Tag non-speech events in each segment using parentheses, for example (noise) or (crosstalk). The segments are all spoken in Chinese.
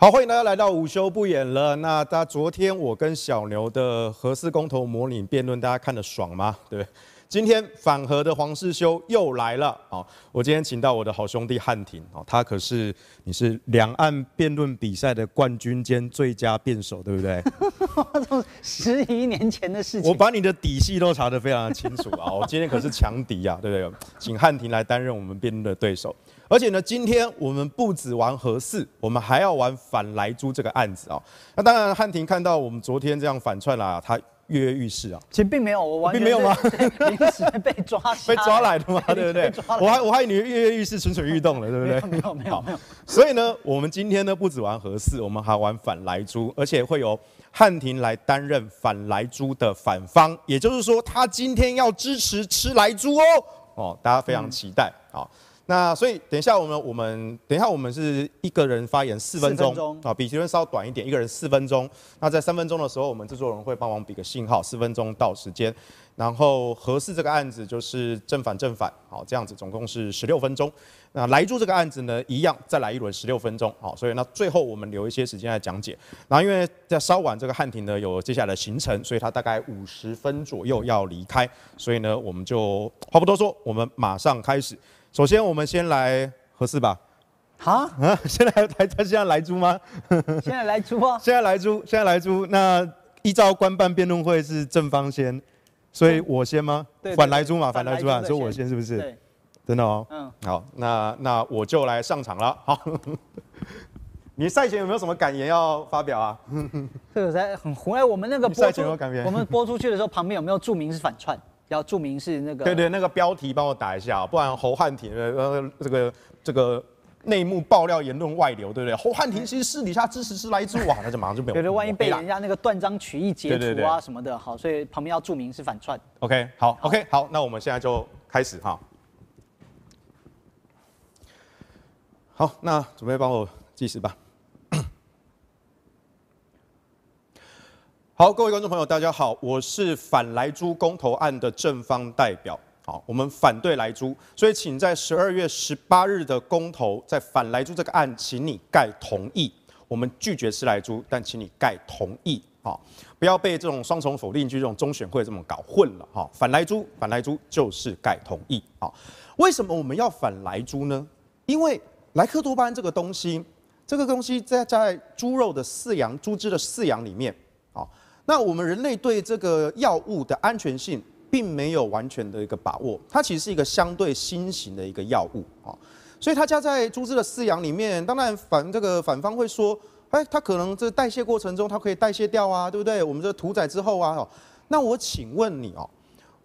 好，欢迎大家来到午休不演了。那大家昨天我跟小牛的核四公投模拟辩论，大家看得爽吗？对不对？今天反核的黄世修又来了。好，我今天请到我的好兄弟汉庭。哦，他可是你是两岸辩论比赛的冠军兼最佳辩手，对不对？(laughs) 十一年前的事情，我把你的底细都查得非常的清楚啊！我今天可是强敌啊，对不对？请汉庭来担任我们辩论的对手。而且呢，今天我们不止玩核四，我们还要玩反莱猪这个案子啊。那当然，汉庭看到我们昨天这样反串啦，他跃跃欲试啊。其实并没有，我完全并没有吗？临时被抓，被抓来的嘛，(laughs) 对不对？我还我还以为你跃跃欲试、蠢蠢欲动了，对不对？(laughs) 没有没有没有。所以呢，我们今天呢不止玩核四，我们还玩反莱猪，而且会由汉庭来担任反莱猪的反方，也就是说，他今天要支持吃莱猪哦。哦，大家非常期待啊。嗯那所以等一下我们我们等一下我们是一个人发言四分钟啊，比别人稍短一点，一个人四分钟。那在三分钟的时候，我们制作人会帮忙比个信号，四分钟到时间。然后合适这个案子就是正反正反，好，这样子总共是十六分钟。那来住这个案子呢，一样再来一轮十六分钟，好，所以那最后我们留一些时间来讲解。然后因为在稍晚这个汉庭呢有接下来的行程，所以他大概五十分左右要离开，所以呢我们就话不多说，我们马上开始。首先，我们先来合适吧。(laughs) (laughs) 啊，现在还他现在莱猪吗？现在莱猪啊！现在莱猪，现在莱猪。那依照官办辩论会是正方先，所以我先吗？对，反莱猪嘛，反莱猪啊，所以我先是不是？对，真的哦。嗯。好，那那我就来上场了。好，(laughs) 你赛前有没有什么感言要发表啊？这个在很红哎，我们那个赛前有感言。我们播出去的时候，旁边有没有注明是反串？要注明是那个，对对，那个标题帮我打一下，不然侯汉庭呃这个这个内幕爆料言论外流，对不对？侯汉廷其实私底下支持是来自哇，那就马上就没有。对对，万一被人家那个断章取义截图啊什么的，好，所以旁边要注明是反串。OK，好，OK，好，那我们现在就开始哈。好，那准备帮我计时吧。好，各位观众朋友，大家好，我是反莱猪公投案的正方代表。好，我们反对莱猪，所以请在十二月十八日的公投，在反莱猪这个案，请你盖同意。我们拒绝吃莱猪，但请你盖同意。好，不要被这种双重否定句、这种中选会这么搞混了。好，反莱猪，反莱猪就是盖同意。好，为什么我们要反莱猪呢？因为莱克多巴胺这个东西，这个东西在在猪肉的饲养、猪只的饲养里面。那我们人类对这个药物的安全性并没有完全的一个把握，它其实是一个相对新型的一个药物啊，所以它加在猪只的饲养里面，当然反这个反方会说，哎，它可能这代谢过程中它可以代谢掉啊，对不对？我们这屠宰之后啊，那我请问你哦，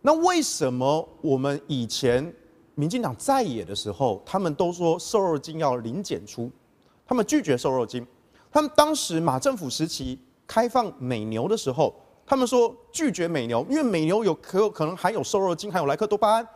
那为什么我们以前民进党在野的时候，他们都说瘦肉精要零检出，他们拒绝瘦肉精，他们当时马政府时期。开放美牛的时候，他们说拒绝美牛，因为美牛有可有可能含有瘦肉精，还有莱克多巴胺。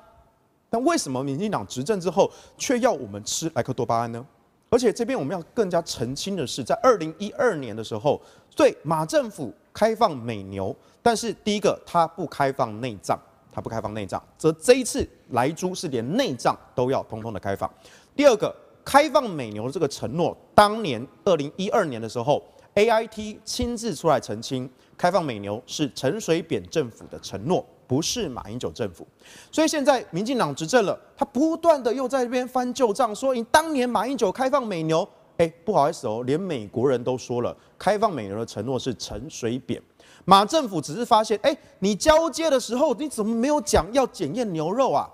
但为什么民进党执政之后却要我们吃莱克多巴胺呢？而且这边我们要更加澄清的是，在二零一二年的时候，对马政府开放美牛，但是第一个它不开放内脏，它不开放内脏，则这一次莱猪是连内脏都要通通的开放。第二个开放美牛的这个承诺，当年二零一二年的时候。AIT 亲自出来澄清，开放美牛是陈水扁政府的承诺，不是马英九政府。所以现在民进党执政了，他不断的又在这边翻旧账，说你当年马英九开放美牛，哎，不好意思哦，连美国人都说了，开放美牛的承诺是陈水扁。马政府只是发现，哎，你交接的时候你怎么没有讲要检验牛肉啊？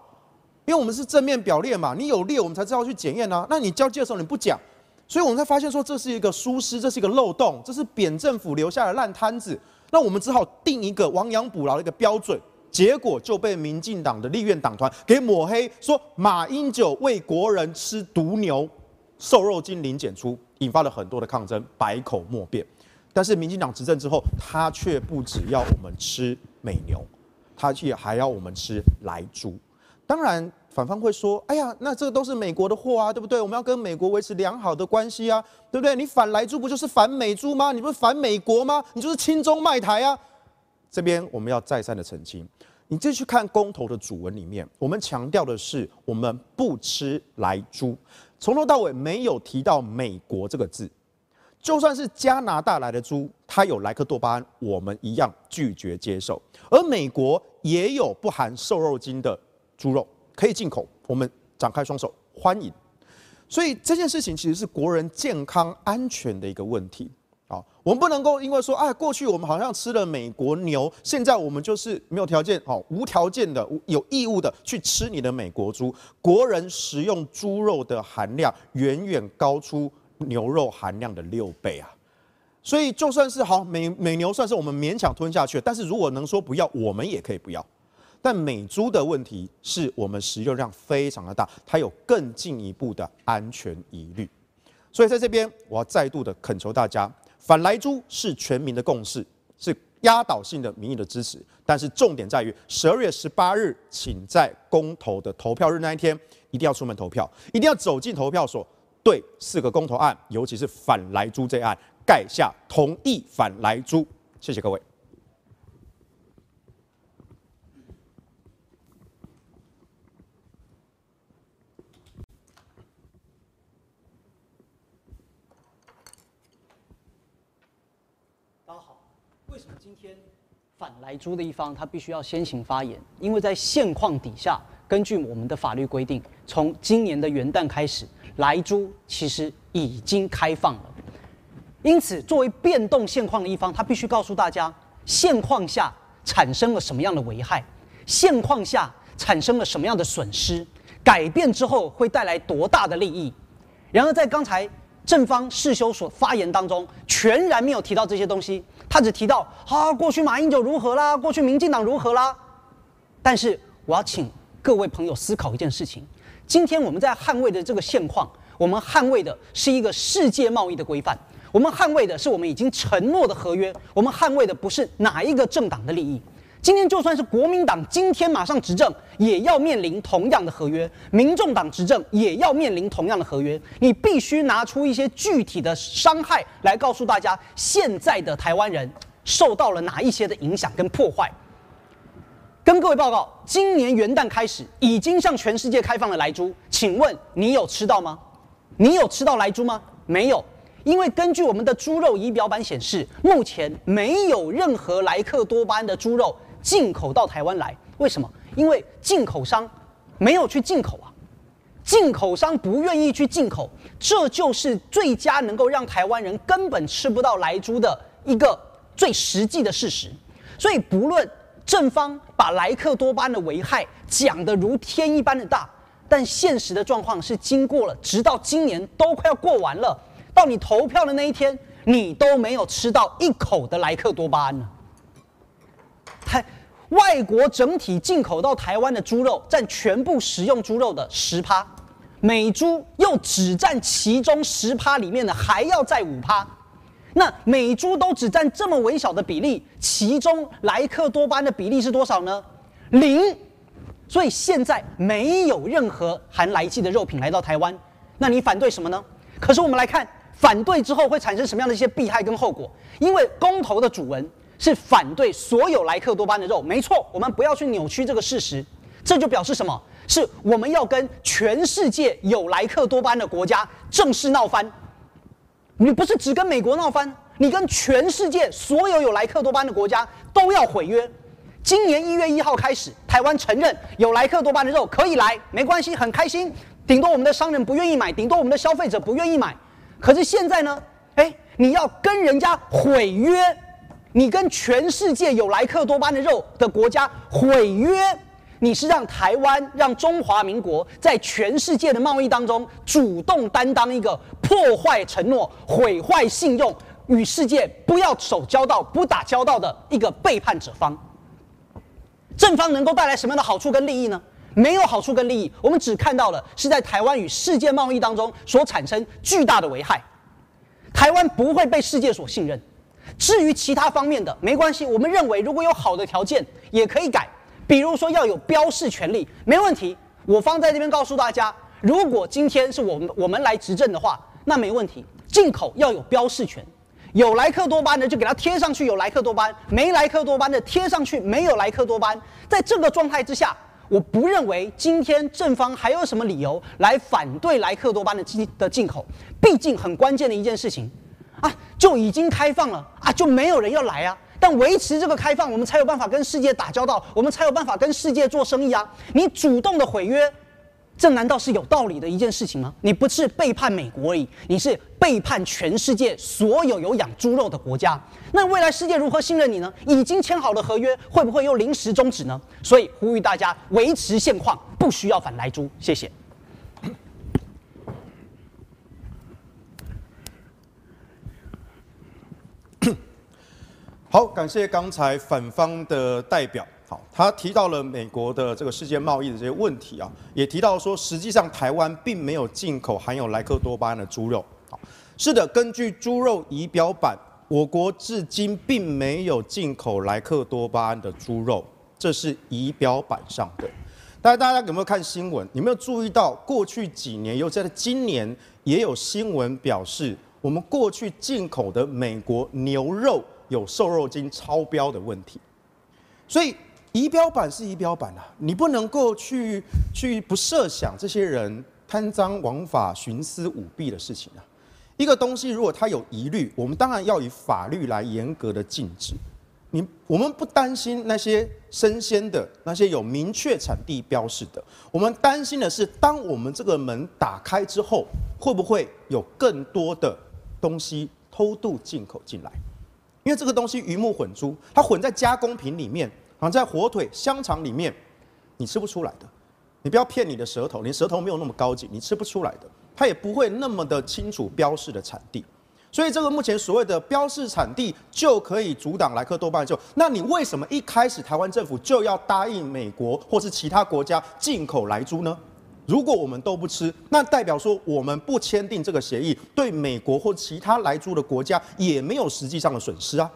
因为我们是正面表列嘛，你有列我们才知道去检验啊。那你交接的时候你不讲。所以我们才发现说，这是一个疏失，这是一个漏洞，这是扁政府留下的烂摊子。那我们只好定一个亡羊补牢的一个标准，结果就被民进党的立院党团给抹黑，说马英九为国人吃毒牛，瘦肉精零检出，引发了很多的抗争，百口莫辩。但是民进党执政之后，他却不只要我们吃美牛，他却还要我们吃莱猪。当然。反方会说：“哎呀，那这个都是美国的货啊，对不对？我们要跟美国维持良好的关系啊，对不对？你反莱猪不就是反美猪吗？你不是反美国吗？你就是亲中卖台啊！”这边我们要再三的澄清，你继续看公投的主文里面，我们强调的是我们不吃莱猪，从头到尾没有提到美国这个字。就算是加拿大来的猪，它有莱克多巴胺，我们一样拒绝接受。而美国也有不含瘦肉精的猪肉可以进口，我们展开双手欢迎。所以这件事情其实是国人健康安全的一个问题啊，我们不能够因为说，哎，过去我们好像吃了美国牛，现在我们就是没有条件哦，无条件的有义务的去吃你的美国猪。国人食用猪肉的含量远远高出。牛肉含量的六倍啊，所以就算是好美美牛，算是我们勉强吞下去。但是如果能说不要，我们也可以不要。但美猪的问题是我们食用量非常的大，它有更进一步的安全疑虑。所以在这边，我要再度的恳求大家，反莱猪是全民的共识，是压倒性的民意的支持。但是重点在于十二月十八日，请在公投的投票日那一天，一定要出门投票，一定要走进投票所。对四个公投案，尤其是反莱猪这案，盖下同意反莱猪。谢谢各位。大家好，为什么今天反莱猪的一方他必须要先行发言？因为在现况底下，根据我们的法律规定，从今年的元旦开始。莱猪其实已经开放了，因此作为变动现况的一方，他必须告诉大家现况下产生了什么样的危害，现况下产生了什么样的损失，改变之后会带来多大的利益。然而在刚才正方世修所发言当中，全然没有提到这些东西，他只提到啊过去马英九如何啦，过去民进党如何啦。但是我要请各位朋友思考一件事情。今天我们在捍卫的这个现况，我们捍卫的是一个世界贸易的规范，我们捍卫的是我们已经承诺的合约，我们捍卫的不是哪一个政党的利益。今天就算是国民党今天马上执政，也要面临同样的合约；民众党执政也要面临同样的合约。你必须拿出一些具体的伤害来告诉大家，现在的台湾人受到了哪一些的影响跟破坏。跟各位报告，今年元旦开始已经向全世界开放了莱猪，请问你有吃到吗？你有吃到莱猪吗？没有，因为根据我们的猪肉仪表板显示，目前没有任何莱克多巴胺的猪肉进口到台湾来。为什么？因为进口商没有去进口啊，进口商不愿意去进口，这就是最佳能够让台湾人根本吃不到莱猪的一个最实际的事实。所以不论。正方把莱克多巴胺的危害讲得如天一般的大，但现实的状况是，经过了直到今年都快要过完了，到你投票的那一天，你都没有吃到一口的莱克多巴胺呢。外国整体进口到台湾的猪肉占全部食用猪肉的十趴，美猪又只占其中十趴里面的还要再五趴。那美猪都只占这么微小的比例，其中莱克多巴胺的比例是多少呢？零。所以现在没有任何含莱剂的肉品来到台湾，那你反对什么呢？可是我们来看，反对之后会产生什么样的一些弊害跟后果？因为公投的主文是反对所有莱克多巴胺的肉，没错，我们不要去扭曲这个事实，这就表示什么？是我们要跟全世界有莱克多巴胺的国家正式闹翻。你不是只跟美国闹翻，你跟全世界所有有莱克多巴胺的国家都要毁约。今年一月一号开始，台湾承认有莱克多巴胺的肉可以来，没关系，很开心。顶多我们的商人不愿意买，顶多我们的消费者不愿意买。可是现在呢？哎，你要跟人家毁约，你跟全世界有莱克多巴的肉的国家毁约。你是让台湾、让中华民国在全世界的贸易当中主动担当一个破坏承诺、毁坏信用、与世界不要手交道、不打交道的一个背叛者方。正方能够带来什么样的好处跟利益呢？没有好处跟利益，我们只看到了是在台湾与世界贸易当中所产生巨大的危害。台湾不会被世界所信任。至于其他方面的，没关系，我们认为如果有好的条件，也可以改。比如说要有标示权利，没问题。我方在这边告诉大家，如果今天是我们我们来执政的话，那没问题。进口要有标示权，有莱克多巴胺的就给它贴上去有莱克多巴，没莱克多巴的贴上去没有莱克多巴。在这个状态之下，我不认为今天正方还有什么理由来反对莱克多巴的进的进口。毕竟很关键的一件事情啊，就已经开放了啊，就没有人要来啊。但维持这个开放，我们才有办法跟世界打交道，我们才有办法跟世界做生意啊。你主动的毁约。这难道是有道理的一件事情吗？你不是背叛美国而已，你是背叛全世界所有有养猪肉的国家。那未来世界如何信任你呢？已经签好的合约会不会又临时终止呢？所以呼吁大家维持现况，不需要反来猪。谢谢。好，感谢刚才反方的代表。好，他提到了美国的这个世界贸易的这些问题啊，也提到说，实际上台湾并没有进口含有莱克多巴胺的猪肉。好，是的，根据猪肉仪表板，我国至今并没有进口莱克多巴胺的猪肉，这是仪表板上的。大家大家有没有看新闻？有没有注意到过去几年，又在今年也有新闻表示，我们过去进口的美国牛肉有瘦肉精超标的问题，所以。仪表板是仪表板啊，你不能够去去不设想这些人贪赃枉法、徇私舞弊的事情啊。一个东西如果它有疑虑，我们当然要以法律来严格的禁止。你我们不担心那些生鲜的、那些有明确产地标示的，我们担心的是，当我们这个门打开之后，会不会有更多的东西偷渡进口进来？因为这个东西鱼目混珠，它混在加工品里面。好像在火腿、香肠里面，你吃不出来的。你不要骗你的舌头，你舌头没有那么高级，你吃不出来的。它也不会那么的清楚标示的产地。所以这个目前所谓的标示产地就可以阻挡莱克多巴胺。就那你为什么一开始台湾政府就要答应美国或是其他国家进口莱猪呢？如果我们都不吃，那代表说我们不签订这个协议，对美国或其他来猪的国家也没有实际上的损失啊。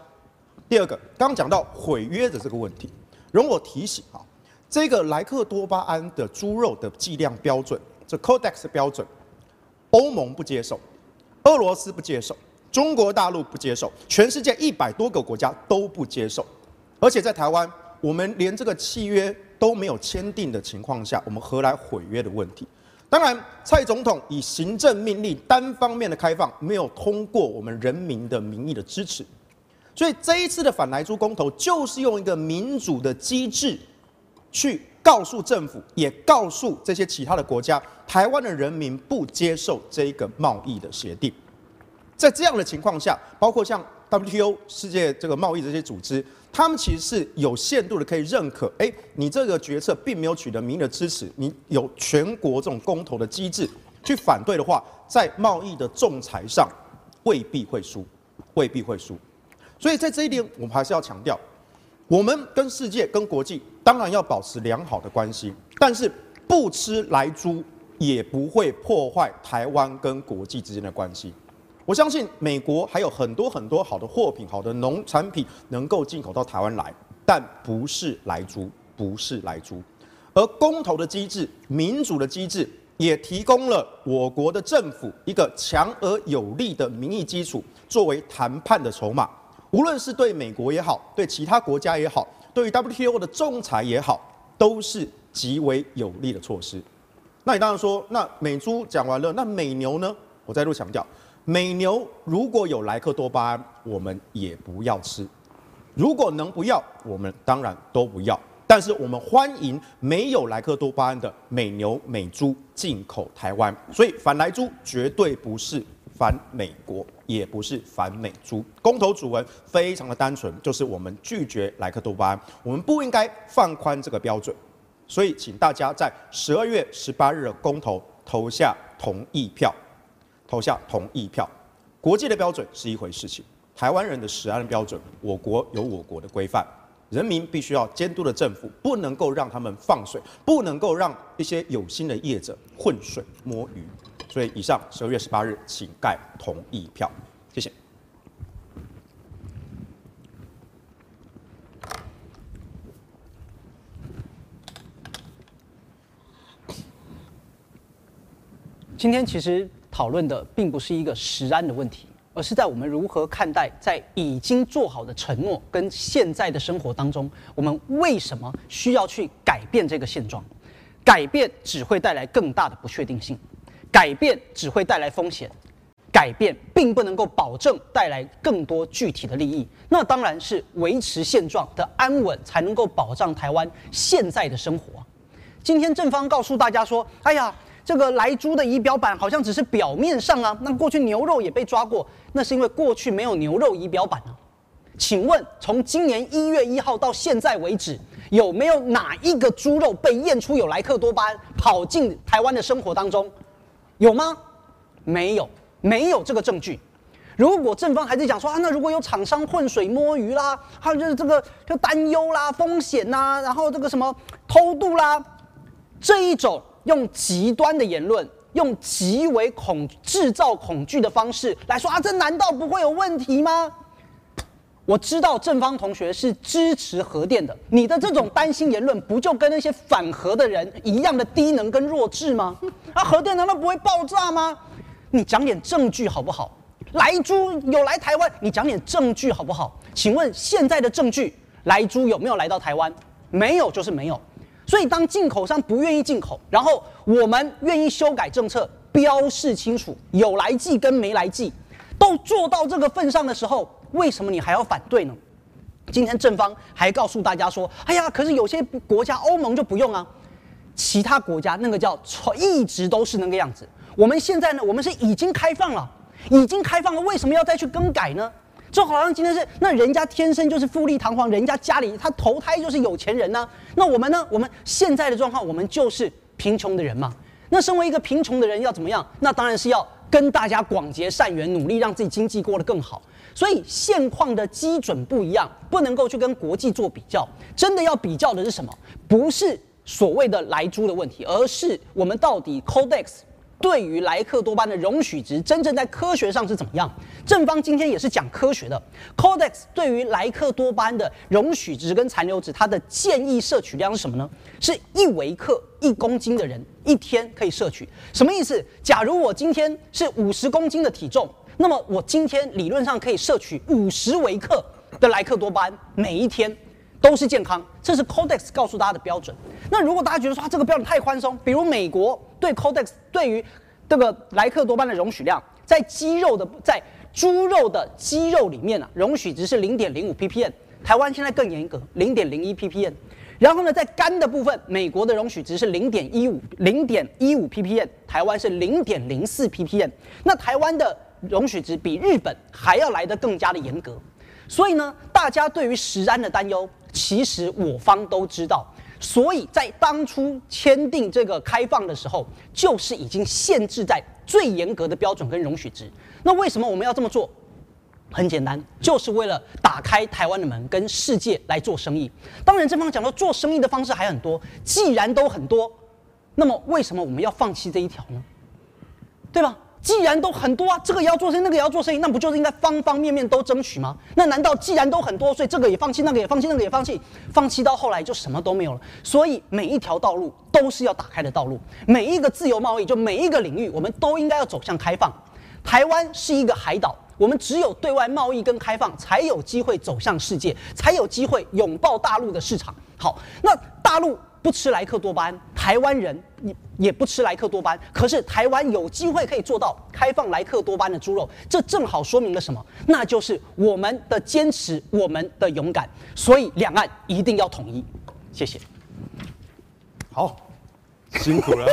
第二个，刚刚讲到毁约的这个问题，容我提醒啊，这个莱克多巴胺的猪肉的计量标准，这 Codex 标准，欧盟不接受，俄罗斯不接受，中国大陆不接受，全世界一百多个国家都不接受，而且在台湾，我们连这个契约都没有签订的情况下，我们何来毁约的问题？当然，蔡总统以行政命令单方面的开放，没有通过我们人民的民意的支持。所以这一次的反莱猪公投，就是用一个民主的机制，去告诉政府，也告诉这些其他的国家，台湾的人民不接受这一个贸易的协定。在这样的情况下，包括像 WTO 世界这个贸易这些组织，他们其实是有限度的可以认可，哎，你这个决策并没有取得民意的支持，你有全国这种公投的机制去反对的话，在贸易的仲裁上未必会输，未必会输。所以在这一点，我们还是要强调，我们跟世界、跟国际当然要保持良好的关系，但是不吃莱猪也不会破坏台湾跟国际之间的关系。我相信美国还有很多很多好的货品、好的农产品能够进口到台湾来，但不是莱猪，不是莱猪。而公投的机制、民主的机制，也提供了我国的政府一个强而有力的民意基础，作为谈判的筹码。无论是对美国也好，对其他国家也好，对于 WTO 的仲裁也好，都是极为有利的措施。那你当然说，那美猪讲完了，那美牛呢？我再度强调，美牛如果有莱克多巴胺，我们也不要吃。如果能不要，我们当然都不要。但是我们欢迎没有莱克多巴胺的美牛、美猪进口台湾。所以反莱猪绝对不是反美国。也不是反美猪，公投主文非常的单纯，就是我们拒绝莱克多巴胺，我们不应该放宽这个标准，所以请大家在十二月十八日的公投投下同意票，投下同意票。国际的标准是一回事情，台湾人的食安标准，我国有我国的规范，人民必须要监督的政府，不能够让他们放水，不能够让一些有心的业者浑水摸鱼。所以，以上十二月十八日，请盖同意票，谢谢。今天其实讨论的并不是一个食安的问题，而是在我们如何看待在已经做好的承诺跟现在的生活当中，我们为什么需要去改变这个现状？改变只会带来更大的不确定性。改变只会带来风险，改变并不能够保证带来更多具体的利益，那当然是维持现状的安稳才能够保障台湾现在的生活。今天正方告诉大家说：“哎呀，这个莱猪的仪表板好像只是表面上啊，那过去牛肉也被抓过，那是因为过去没有牛肉仪表板啊。”请问，从今年一月一号到现在为止，有没有哪一个猪肉被验出有莱克多巴胺跑进台湾的生活当中？有吗？没有。没有这个证据。如果正方还在讲说啊，那如果有厂商浑水摸鱼啦，还有就是这个就担忧啦、风险呐、然后这个什么偷渡啦，这一种用极端的言论，用极为恐制造恐惧的方式来说啊，这难道不会有问题吗？我知道正方同学是支持核电的，你的这种担心言论，不就跟那些反核的人一样的低能跟弱智吗？啊，核电难道不会爆炸吗？你讲点证据好不好？莱猪有来台湾，你讲点证据好不好？请问现在的证据，莱猪有没有来到台湾？没有就是没有。所以当进口商不愿意进口，然后我们愿意修改政策，标示清楚有来记跟没来记，都做到这个份上的时候，为什么你还要反对呢？今天正方还告诉大家说：“哎呀，可是有些国家欧盟就不用啊，其他国家那个叫一直都是那个样子。”我们现在呢，我们是已经开放了，已经开放了，为什么要再去更改呢？就好像今天是那人家天生就是富丽堂皇，人家家里他投胎就是有钱人呢、那我们呢？我们现在的状况，我们就是贫穷的人嘛。那身为一个贫穷的人要怎么样？那当然是要跟大家广结善缘，努力让自己经济过得更好。所以现况的基准不一样，不能够去跟国际做比较。真的要比较的是什么？不是所谓的来租的问题，而是我们到底 Codex。对于莱克多巴胺的容许值，真正在科学上是怎么样？正方今天也是讲科学的。Codex 对于莱克多巴胺的容许值跟残留值，它的建议摄取量是什么呢？是一微克一公斤的人一天可以摄取。什么意思？假如我今天是五十公斤的体重，那么我今天理论上可以摄取五十微克的莱克多巴胺，每一天都是健康。这是 Codex 告诉大家的标准。那如果大家觉得说啊，这个标准太宽松，比如美国。对 Codex 对于这个莱克多巴的容许量，在鸡肉的在猪肉的鸡肉里面啊，容许值是零点零五 ppm。台湾现在更严格，零点零一 ppm。然后呢，在肝的部分，美国的容许值是零点一五零点一五 ppm，台湾是零点零四 ppm。那台湾的容许值比日本还要来得更加的严格。所以呢，大家对于食安的担忧，其实我方都知道。所以在当初签订这个开放的时候，就是已经限制在最严格的标准跟容许值。那为什么我们要这么做？很简单，就是为了打开台湾的门，跟世界来做生意。当然，正方讲到做生意的方式还很多，既然都很多，那么为什么我们要放弃这一条呢？对吧？既然都很多啊，这个也要做生意，那个也要做生意，那不就是应该方方面面都争取吗？那难道既然都很多，所以这个也放弃，那个也放弃，那个也放弃，放弃到后来就什么都没有了？所以每一条道路都是要打开的道路，每一个自由贸易，就每一个领域，我们都应该要走向开放。台湾是一个海岛，我们只有对外贸易跟开放，才有机会走向世界，才有机会拥抱大陆的市场。好，那大陆。不吃莱克多巴胺，台湾人也也不吃莱克多巴胺。可是台湾有机会可以做到开放莱克多巴胺的猪肉，这正好说明了什么？那就是我们的坚持，我们的勇敢。所以两岸一定要统一。谢谢。好，辛苦了。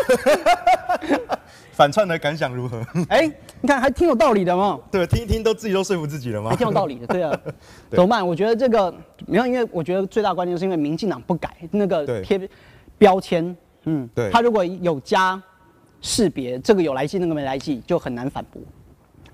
(laughs) 反串的感想如何？(laughs) 哎、欸，你看还挺有道理的嘛。对，听一听都自己都说服自己了吗？还挺有道理的，对啊。(laughs) 怎么办？我觉得这个没有，因为我觉得最大关键是因为民进党不改那个贴标签，嗯，对，他如果有加识别，这个有来记，那个没来记，就很难反驳。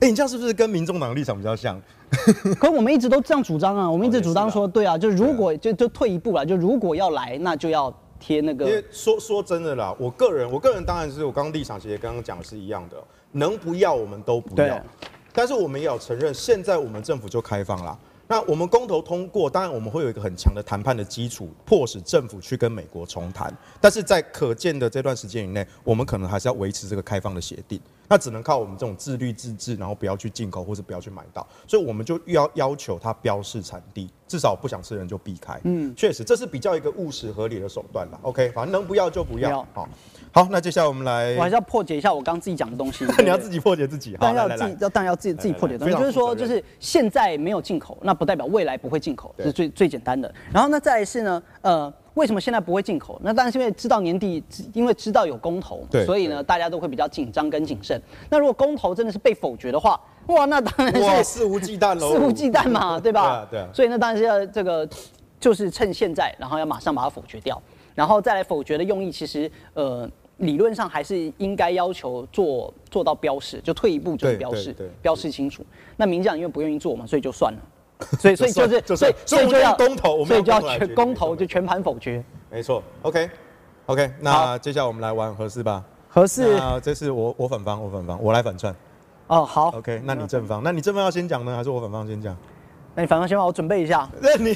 哎、欸，你这样是不是跟民众党的立场比较像？(laughs) 可我们一直都这样主张啊，我们一直主张说，对啊，就如果就就退一步了，就如果要来，那就要。贴那个，因为说说真的啦，我个人，我个人当然是我刚刚立场其实刚刚讲的是一样的，能不要我们都不要，但是我们也要承认，现在我们政府就开放了。那我们公投通过，当然我们会有一个很强的谈判的基础，迫使政府去跟美国重谈。但是在可见的这段时间以内，我们可能还是要维持这个开放的协定。那只能靠我们这种自律自治，然后不要去进口或者不要去买到。所以我们就要要求它标示产地，至少不想吃的人就避开。嗯，确实这是比较一个务实合理的手段啦。OK，反正能不要就不要。好，好，那接下来我们来，我还是要破解一下我刚刚自己讲的东西。(laughs) 你要自己破解自己，当然要自己，要当然要自己自己破解东西。就是说，就是现在没有进口，那不代表未来不会进口，这是最最简单的。然后呢，再来是呢，呃，为什么现在不会进口？那当然是因为知道年底，因为知道有公投，所以呢，大家都会比较紧张跟谨慎。那如果公投真的是被否决的话，哇，那当然是肆无忌惮喽，肆无忌惮嘛，(laughs) 对吧？对啊。所以那当然是要这个，就是趁现在，然后要马上把它否决掉，然后再来否决的用意，其实呃。理论上还是应该要求做做到标示，就退一步就是标示，标示清楚。那民进党因为不愿意做嘛，所以就算了。(laughs) 所以所以就是所以所以就要公投，所以就要全公投就全盘否决。没错，OK OK，那接下来我们来玩合适吧。合适。啊这是我我反方，我反方，我来反串。哦，好，OK，那你正方，那你正方要先讲呢，还是我反方先讲？那你反方先吧我准备一下。(laughs) 那你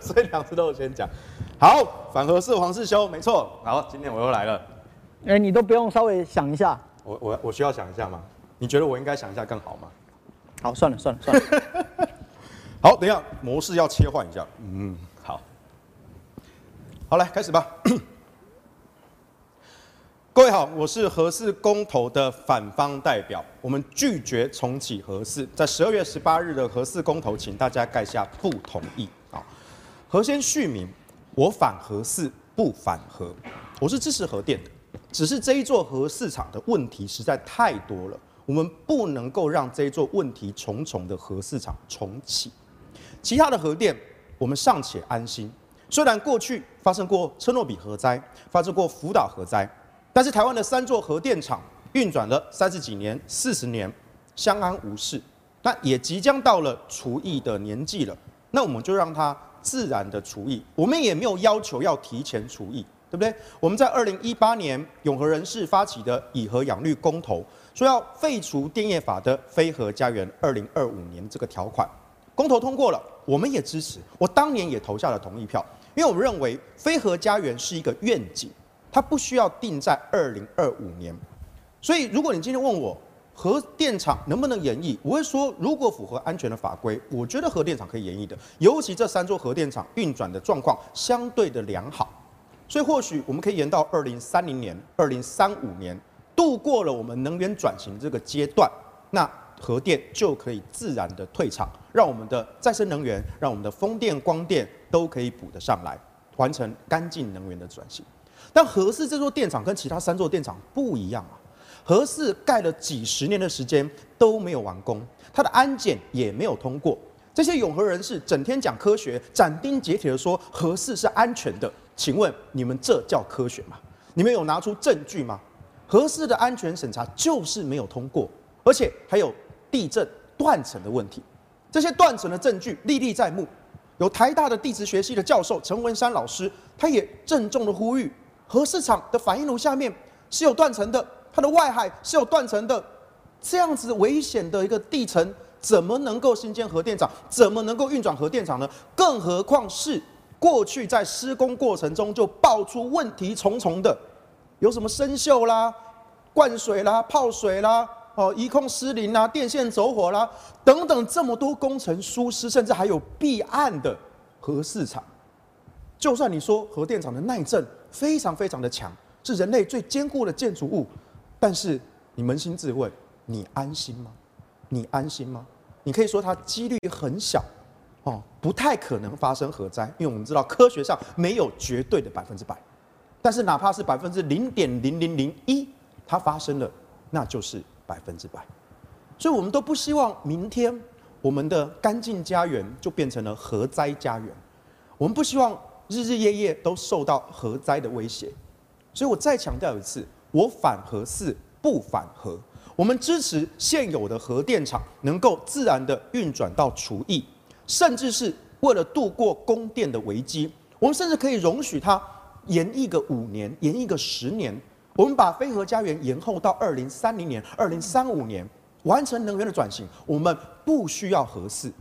所以两次都有先讲。好，反合适黄世修，没错。好，今天我又来了。哎、欸，你都不用稍微想一下，我我我需要想一下吗？你觉得我应该想一下更好吗？好，算了算了算了。(laughs) 好，等一下模式要切换一下。嗯，好，好来开始吧。(coughs) 各位好，我是核四公投的反方代表，我们拒绝重启核四。在十二月十八日的核四公投，请大家盖下不同意啊。核先续名，我反核四，不反核。我是支持核电的。只是这一座核市场的问题实在太多了，我们不能够让这一座问题重重的核市场重启。其他的核电我们尚且安心，虽然过去发生过车诺比核灾，发生过福岛核灾，但是台湾的三座核电厂运转了三十几年、四十年，相安无事。那也即将到了除役的年纪了，那我们就让它自然的除役，我们也没有要求要提前除役。对不对？我们在二零一八年永和人士发起的以核养绿公投，说要废除电业法的非核家园二零二五年这个条款，公投通过了，我们也支持。我当年也投下了同意票，因为我们认为非核家园是一个愿景，它不需要定在二零二五年。所以，如果你今天问我核电厂能不能延役，我会说，如果符合安全的法规，我觉得核电厂可以延役的。尤其这三座核电厂运转的状况相对的良好。所以或许我们可以延到二零三零年、二零三五年，度过了我们能源转型这个阶段，那核电就可以自然的退场，让我们的再生能源、让我们的风电、光电都可以补得上来，完成干净能源的转型。但核四这座电厂跟其他三座电厂不一样啊，核四盖了几十年的时间都没有完工，它的安检也没有通过。这些永和人士整天讲科学，斩钉截铁的说核四是安全的。请问你们这叫科学吗？你们有拿出证据吗？核四的安全审查就是没有通过，而且还有地震断层的问题，这些断层的证据历历在目。有台大的地质学系的教授陈文山老师，他也郑重的呼吁，核四厂的反应炉下面是有断层的，它的外海是有断层的，这样子危险的一个地层，怎么能够新建核电厂？怎么能够运转核电厂呢？更何况是。过去在施工过程中就爆出问题重重的，有什么生锈啦、灌水啦、泡水啦、哦，一控失灵啦、电线走火啦等等，这么多工程疏失，甚至还有避案的核四厂。就算你说核电厂的耐震非常非常的强，是人类最坚固的建筑物，但是你扪心自问，你安心吗？你安心吗？你可以说它几率很小。哦，不太可能发生核灾，因为我们知道科学上没有绝对的百分之百，但是哪怕是百分之零点零零零一，它发生了，那就是百分之百。所以我们都不希望明天我们的干净家园就变成了核灾家园，我们不希望日日夜夜都受到核灾的威胁。所以我再强调一次，我反核四，不反核，我们支持现有的核电厂能够自然的运转到除役。甚至是为了度过供电的危机，我们甚至可以容许它延役个五年，延役个十年。我们把非核家园延后到二零三零年、二零三五年，完成能源的转型。我们不需要核四，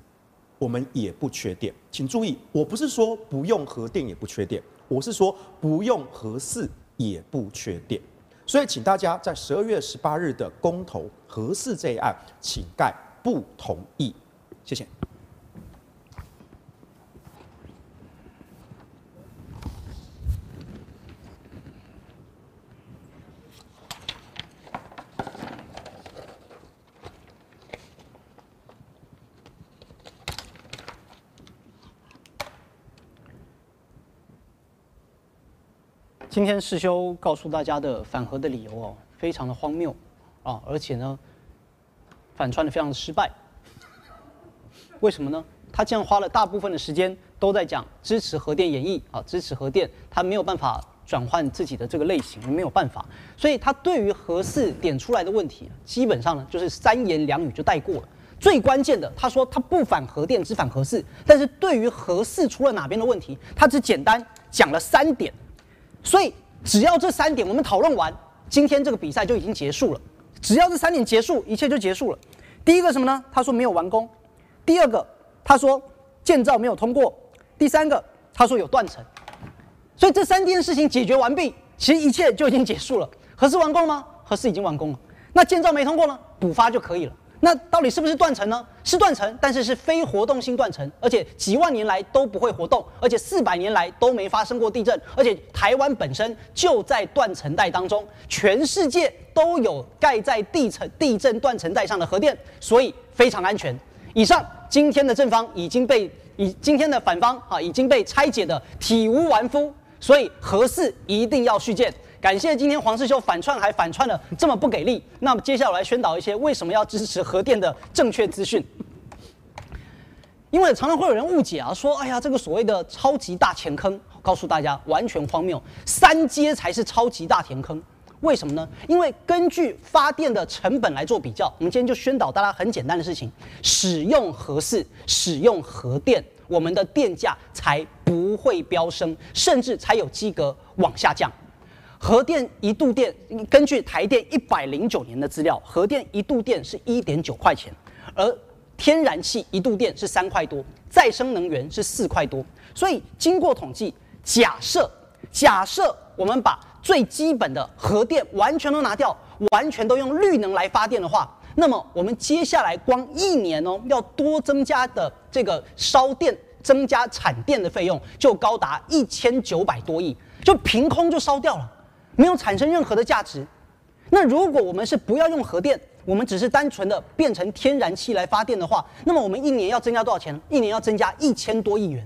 我们也不缺电。请注意，我不是说不用核电也不缺电，我是说不用核四也不缺电。所以，请大家在十二月十八日的公投核四这一案，请盖不同意。谢谢。今天世修告诉大家的反核的理由哦，非常的荒谬啊，而且呢，反串的非常的失败。为什么呢？他竟然花了大部分的时间都在讲支持核电演绎啊，支持核电，他没有办法转换自己的这个类型，没有办法，所以他对于核四点出来的问题，基本上呢就是三言两语就带过了。最关键的，他说他不反核电，只反核四。但是对于核四出了哪边的问题，他只简单讲了三点。所以只要这三点我们讨论完，今天这个比赛就已经结束了。只要这三点结束，一切就结束了。第一个什么呢？他说没有完工。第二个，他说建造没有通过。第三个，他说有断层。所以这三件事情解决完毕，其实一切就已经结束了。核四完工了吗？核四已经完工了。那建造没通过呢？补发就可以了。那到底是不是断层呢？是断层，但是是非活动性断层，而且几万年来都不会活动，而且四百年来都没发生过地震，而且台湾本身就在断层带当中，全世界都有盖在地层地震断层带上的核电，所以非常安全。以上今天的正方已经被以今天的反方啊已经被拆解的体无完肤，所以核四一定要续建。感谢今天黄世修反串还反串的这么不给力，那么接下来我来宣导一些为什么要支持核电的正确资讯。因为常常会有人误解啊，说哎呀这个所谓的超级大填坑，告诉大家完全荒谬，三阶才是超级大填坑。为什么呢？因为根据发电的成本来做比较，我们今天就宣导大家很简单的事情：使用核四，使用核电，我们的电价才不会飙升，甚至才有机格往下降。核电一度电，根据台电一百零九年的资料，核电一度电是一点九块钱，而天然气一度电是三块多，再生能源是四块多。所以经过统计，假设假设我们把最基本的核电完全都拿掉，完全都用绿能来发电的话，那么我们接下来光一年哦，要多增加的这个烧电、增加产电的费用就高达一千九百多亿，就凭空就烧掉了。没有产生任何的价值。那如果我们是不要用核电，我们只是单纯的变成天然气来发电的话，那么我们一年要增加多少钱？一年要增加一千多亿元。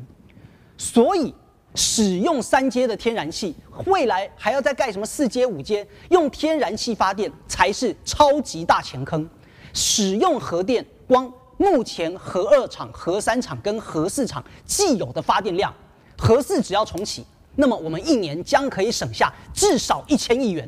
所以使用三阶的天然气，未来还要再盖什么四阶、五阶，用天然气发电才是超级大钱坑。使用核电，光目前核二厂、核三厂跟核四厂既有的发电量，核四只要重启。那么我们一年将可以省下至少一千亿元，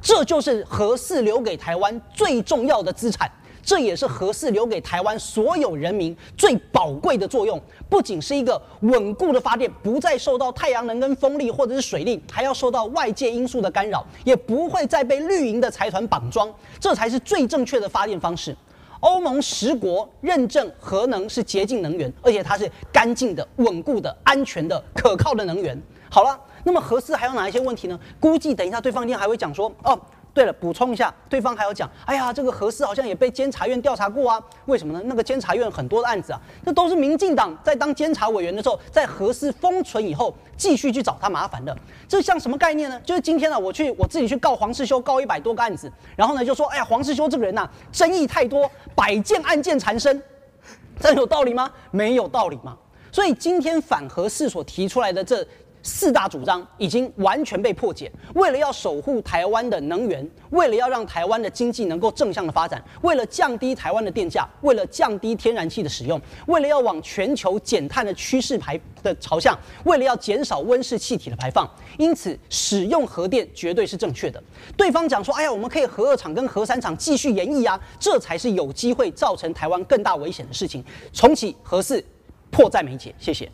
这就是核四留给台湾最重要的资产，这也是核四留给台湾所有人民最宝贵的作用。不仅是一个稳固的发电，不再受到太阳能跟风力或者是水力，还要受到外界因素的干扰，也不会再被绿营的财团绑桩，这才是最正确的发电方式。欧盟十国认证核能是洁净能源，而且它是干净的、稳固的、安全的、可靠的能源。好了，那么核四还有哪一些问题呢？估计等一下对方一定还会讲说，哦，对了，补充一下，对方还要讲，哎呀，这个核四好像也被监察院调查过啊？为什么呢？那个监察院很多的案子啊，那都是民进党在当监察委员的时候，在核四封存以后，继续去找他麻烦的。这像什么概念呢？就是今天呢，我去我自己去告黄世修，告一百多个案子，然后呢就说，哎呀，黄世修这个人呐、争议太多，百件案件缠身，这有道理吗？没有道理吗？所以今天反核四所提出来的这。四大主张已经完全被破解。为了要守护台湾的能源，为了要让台湾的经济能够正向的发展，为了降低台湾的电价，为了降低天然气的使用，为了要往全球减碳的趋势排的朝向，为了要减少温室气体的排放，因此使用核电绝对是正确的。对方讲说：“哎呀，我们可以核二厂跟核三厂继续延役啊，这才是有机会造成台湾更大危险的事情。”重启核四，迫在眉睫。谢谢。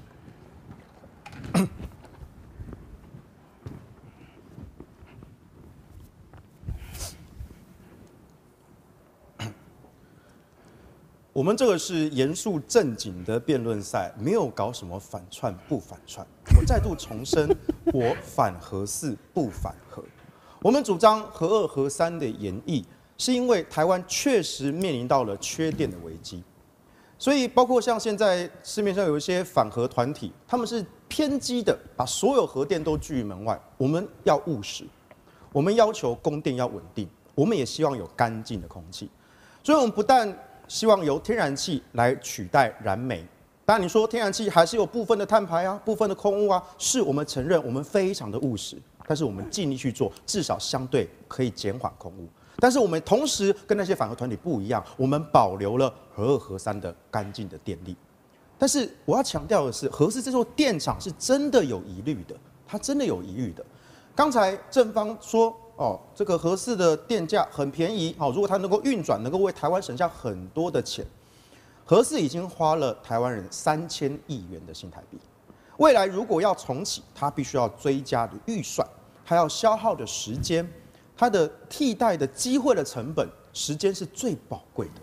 我们这个是严肃正经的辩论赛，没有搞什么反串不反串。我再度重申，我反核四不反核。我们主张核二核三的演绎，是因为台湾确实面临到了缺电的危机。所以，包括像现在市面上有一些反核团体，他们是偏激的，把所有核电都拒于门外。我们要务实，我们要求供电要稳定，我们也希望有干净的空气。所以，我们不但希望由天然气来取代燃煤，当然你说天然气还是有部分的碳排啊，部分的空污啊，是我们承认，我们非常的务实。但是我们尽力去做，至少相对可以减缓空污。但是我们同时跟那些反核团体不一样，我们保留了核二核三的干净的电力。但是我要强调的是，核四这座电厂是真的有疑虑的，它真的有疑虑的。刚才正方说，哦，这个合适的电价很便宜，好，如果它能够运转，能够为台湾省下很多的钱。合适已经花了台湾人三千亿元的新台币，未来如果要重启，它必须要追加的预算，它要消耗的时间。它的替代的机会的成本，时间是最宝贵的。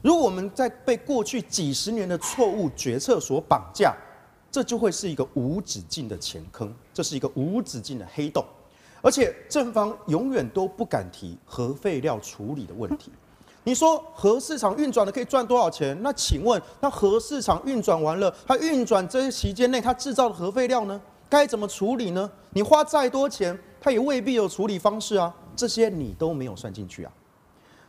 如果我们在被过去几十年的错误决策所绑架，这就会是一个无止境的钱坑，这是一个无止境的黑洞。而且正方永远都不敢提核废料处理的问题。你说核市场运转的可以赚多少钱？那请问，那核市场运转完了，它运转这些期间内它制造的核废料呢？该怎么处理呢？你花再多钱，它也未必有处理方式啊。这些你都没有算进去啊，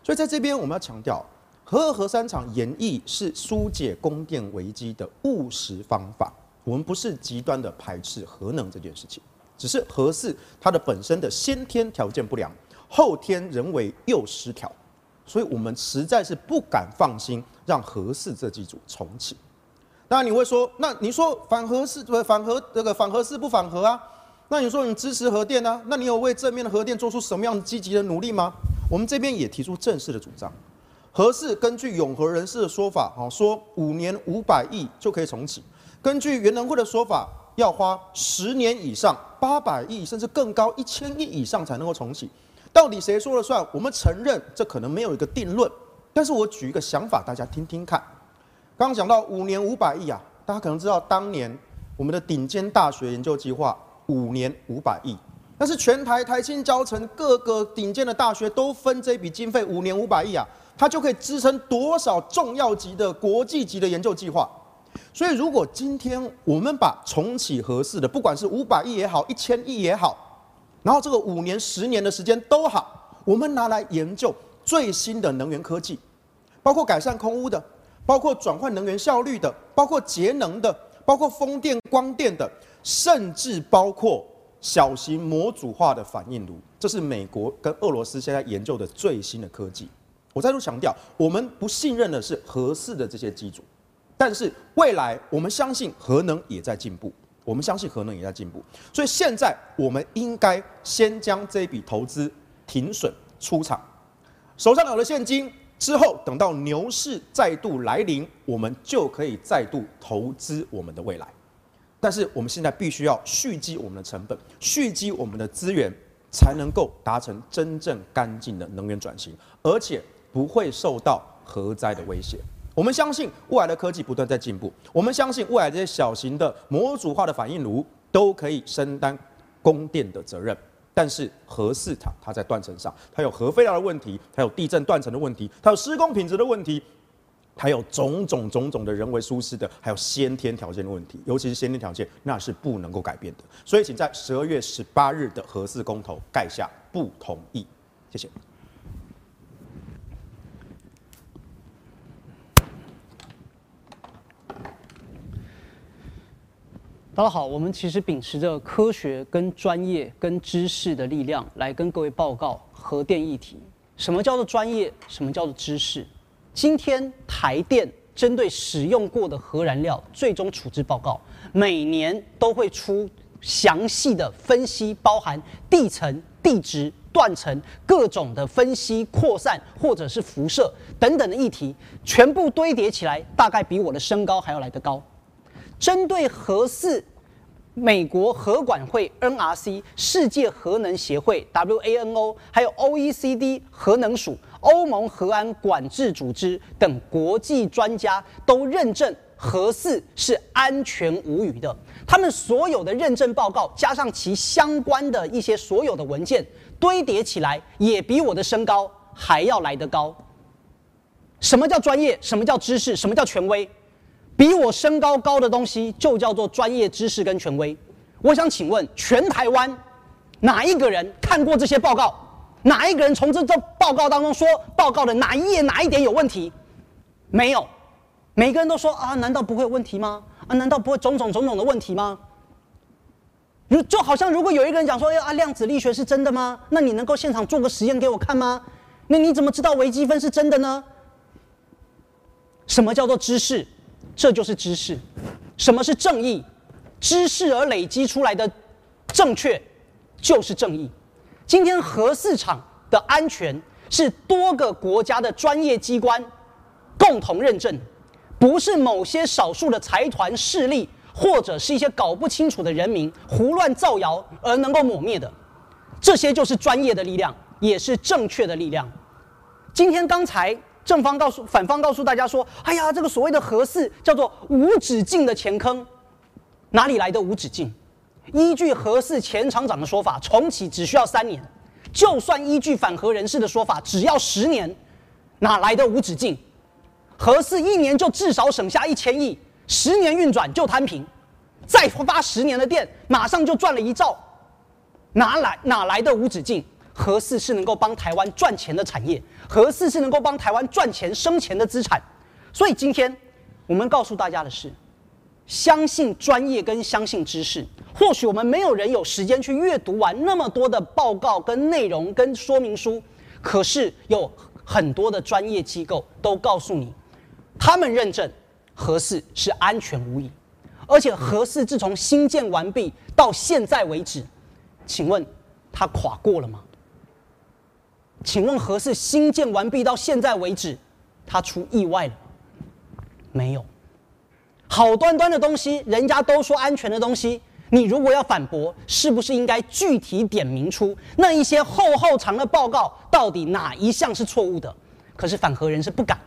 所以在这边我们要强调，核二核三厂研议是疏解供电危机的务实方法。我们不是极端的排斥核能这件事情，只是核四它的本身的先天条件不良，后天人为又失调，所以我们实在是不敢放心让核四这机组重启。当然你会说，那你说反核四不反核这个反核四不反核啊？那你说你支持核电呢？那你有为正面的核电做出什么样的积极的努力吗？我们这边也提出正式的主张。核四根据永和人士的说法，哈说五年五百亿就可以重启。根据袁能会的说法，要花十年以上八百亿甚至更高一千亿以上才能够重启。到底谁说了算？我们承认这可能没有一个定论，但是我举一个想法，大家听听看。刚刚讲到五年五百亿啊，大家可能知道当年我们的顶尖大学研究计划。五年五百亿，但是全台台清交成各个顶尖的大学都分这笔经费，五年五百亿啊，它就可以支撑多少重要级的国际级的研究计划。所以，如果今天我们把重启合适的，不管是五百亿也好，一千亿也好，然后这个五年、十年的时间都好，我们拿来研究最新的能源科技，包括改善空污的，包括转换能源效率的，包括节能的，包括风电、光电的。甚至包括小型模组化的反应炉，这是美国跟俄罗斯现在研究的最新的科技。我再度强调，我们不信任的是合适的这些机组，但是未来我们相信核能也在进步，我们相信核能也在进步。所以现在我们应该先将这笔投资停损出场，手上有了现金之后，等到牛市再度来临，我们就可以再度投资我们的未来。但是我们现在必须要蓄积我们的成本，蓄积我们的资源，才能够达成真正干净的能源转型，而且不会受到核灾的威胁。我们相信未来的科技不断在进步，我们相信未来这些小型的模组化的反应炉都可以承担供电的责任。但是核四厂它在断层上，它有核废料的问题，它有地震断层的问题，它有施工品质的问题。还有种种种种的人为疏失的，还有先天条件的问题，尤其是先天条件，那是不能够改变的。所以，请在十二月十八日的核四公投盖下不同意。谢谢。大家好，我们其实秉持着科学、跟专业、跟知识的力量来跟各位报告核电议题。什么叫做专业？什么叫做知识？今天台电针对使用过的核燃料最终处置报告，每年都会出详细的分析，包含地层、地质、断层各种的分析、扩散或者是辐射等等的议题，全部堆叠起来，大概比我的身高还要来得高。针对核四，美国核管会 NRC、世界核能协会 WANO，还有 OECD 核能署。欧盟核安管制组织等国际专家都认证核四是安全无虞的。他们所有的认证报告加上其相关的一些所有的文件堆叠起来，也比我的身高还要来得高。什么叫专业？什么叫知识？什么叫权威？比我身高高的东西就叫做专业知识跟权威。我想请问，全台湾哪一个人看过这些报告？哪一个人从这这报告当中说报告的哪一页哪一点有问题？没有，每个人都说啊，难道不会有问题吗？啊，难道不会种种种种的问题吗？如就好像如果有一个人讲说，哎啊，量子力学是真的吗？那你能够现场做个实验给我看吗？那你怎么知道微积分是真的呢？什么叫做知识？这就是知识。什么是正义？知识而累积出来的正确就是正义。今天核市场的安全是多个国家的专业机关共同认证，不是某些少数的财团势力。或者是一些搞不清楚的人民胡乱造谣而能够抹灭的，这些就是专业的力量，也是正确的力量。今天刚才正方告诉反方告诉大家说：“哎呀，这个所谓的核四叫做无止境的前坑，哪里来的无止境？依据核四前厂长的说法，重启只需要三年，就算依据反核人士的说法，只要十年，哪来的无止境？核四一年就至少省下一千亿。”十年运转就摊平，再发十年的电，马上就赚了一兆，哪来哪来的无止境？何四是能够帮台湾赚钱的产业，何四是能够帮台湾赚钱生钱的资产。所以今天我们告诉大家的是，相信专业跟相信知识。或许我们没有人有时间去阅读完那么多的报告跟内容跟说明书，可是有很多的专业机构都告诉你，他们认证。何四是安全无疑，而且核四自从新建完毕到现在为止，请问它垮过了吗？请问何事新建完毕到现在为止，他出意外了？没有。好端端的东西，人家都说安全的东西，你如果要反驳，是不是应该具体点明出那一些厚厚长的报告到底哪一项是错误的？可是反核人是不敢。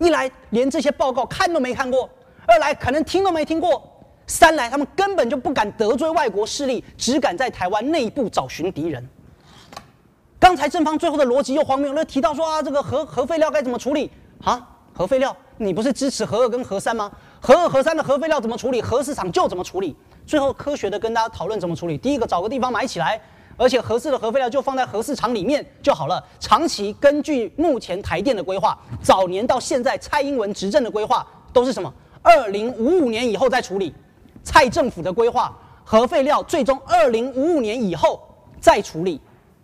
一来连这些报告看都没看过，二来可能听都没听过，三来他们根本就不敢得罪外国势力，只敢在台湾内部找寻敌人。刚才正方最后的逻辑又荒谬了，提到说啊，这个核核废料该怎么处理啊？核废料，你不是支持核二跟核三吗？核二核三的核废料怎么处理？核四厂就怎么处理？最后科学的跟大家讨论怎么处理。第一个找个地方埋起来。而且核四的核废料就放在核四厂里面就好了。长期根据目前台电的规划，早年到现在蔡英文执政的规划都是什么？二零五五年以后再处理。蔡政府的规划，核废料最终二零五五年以后再处理，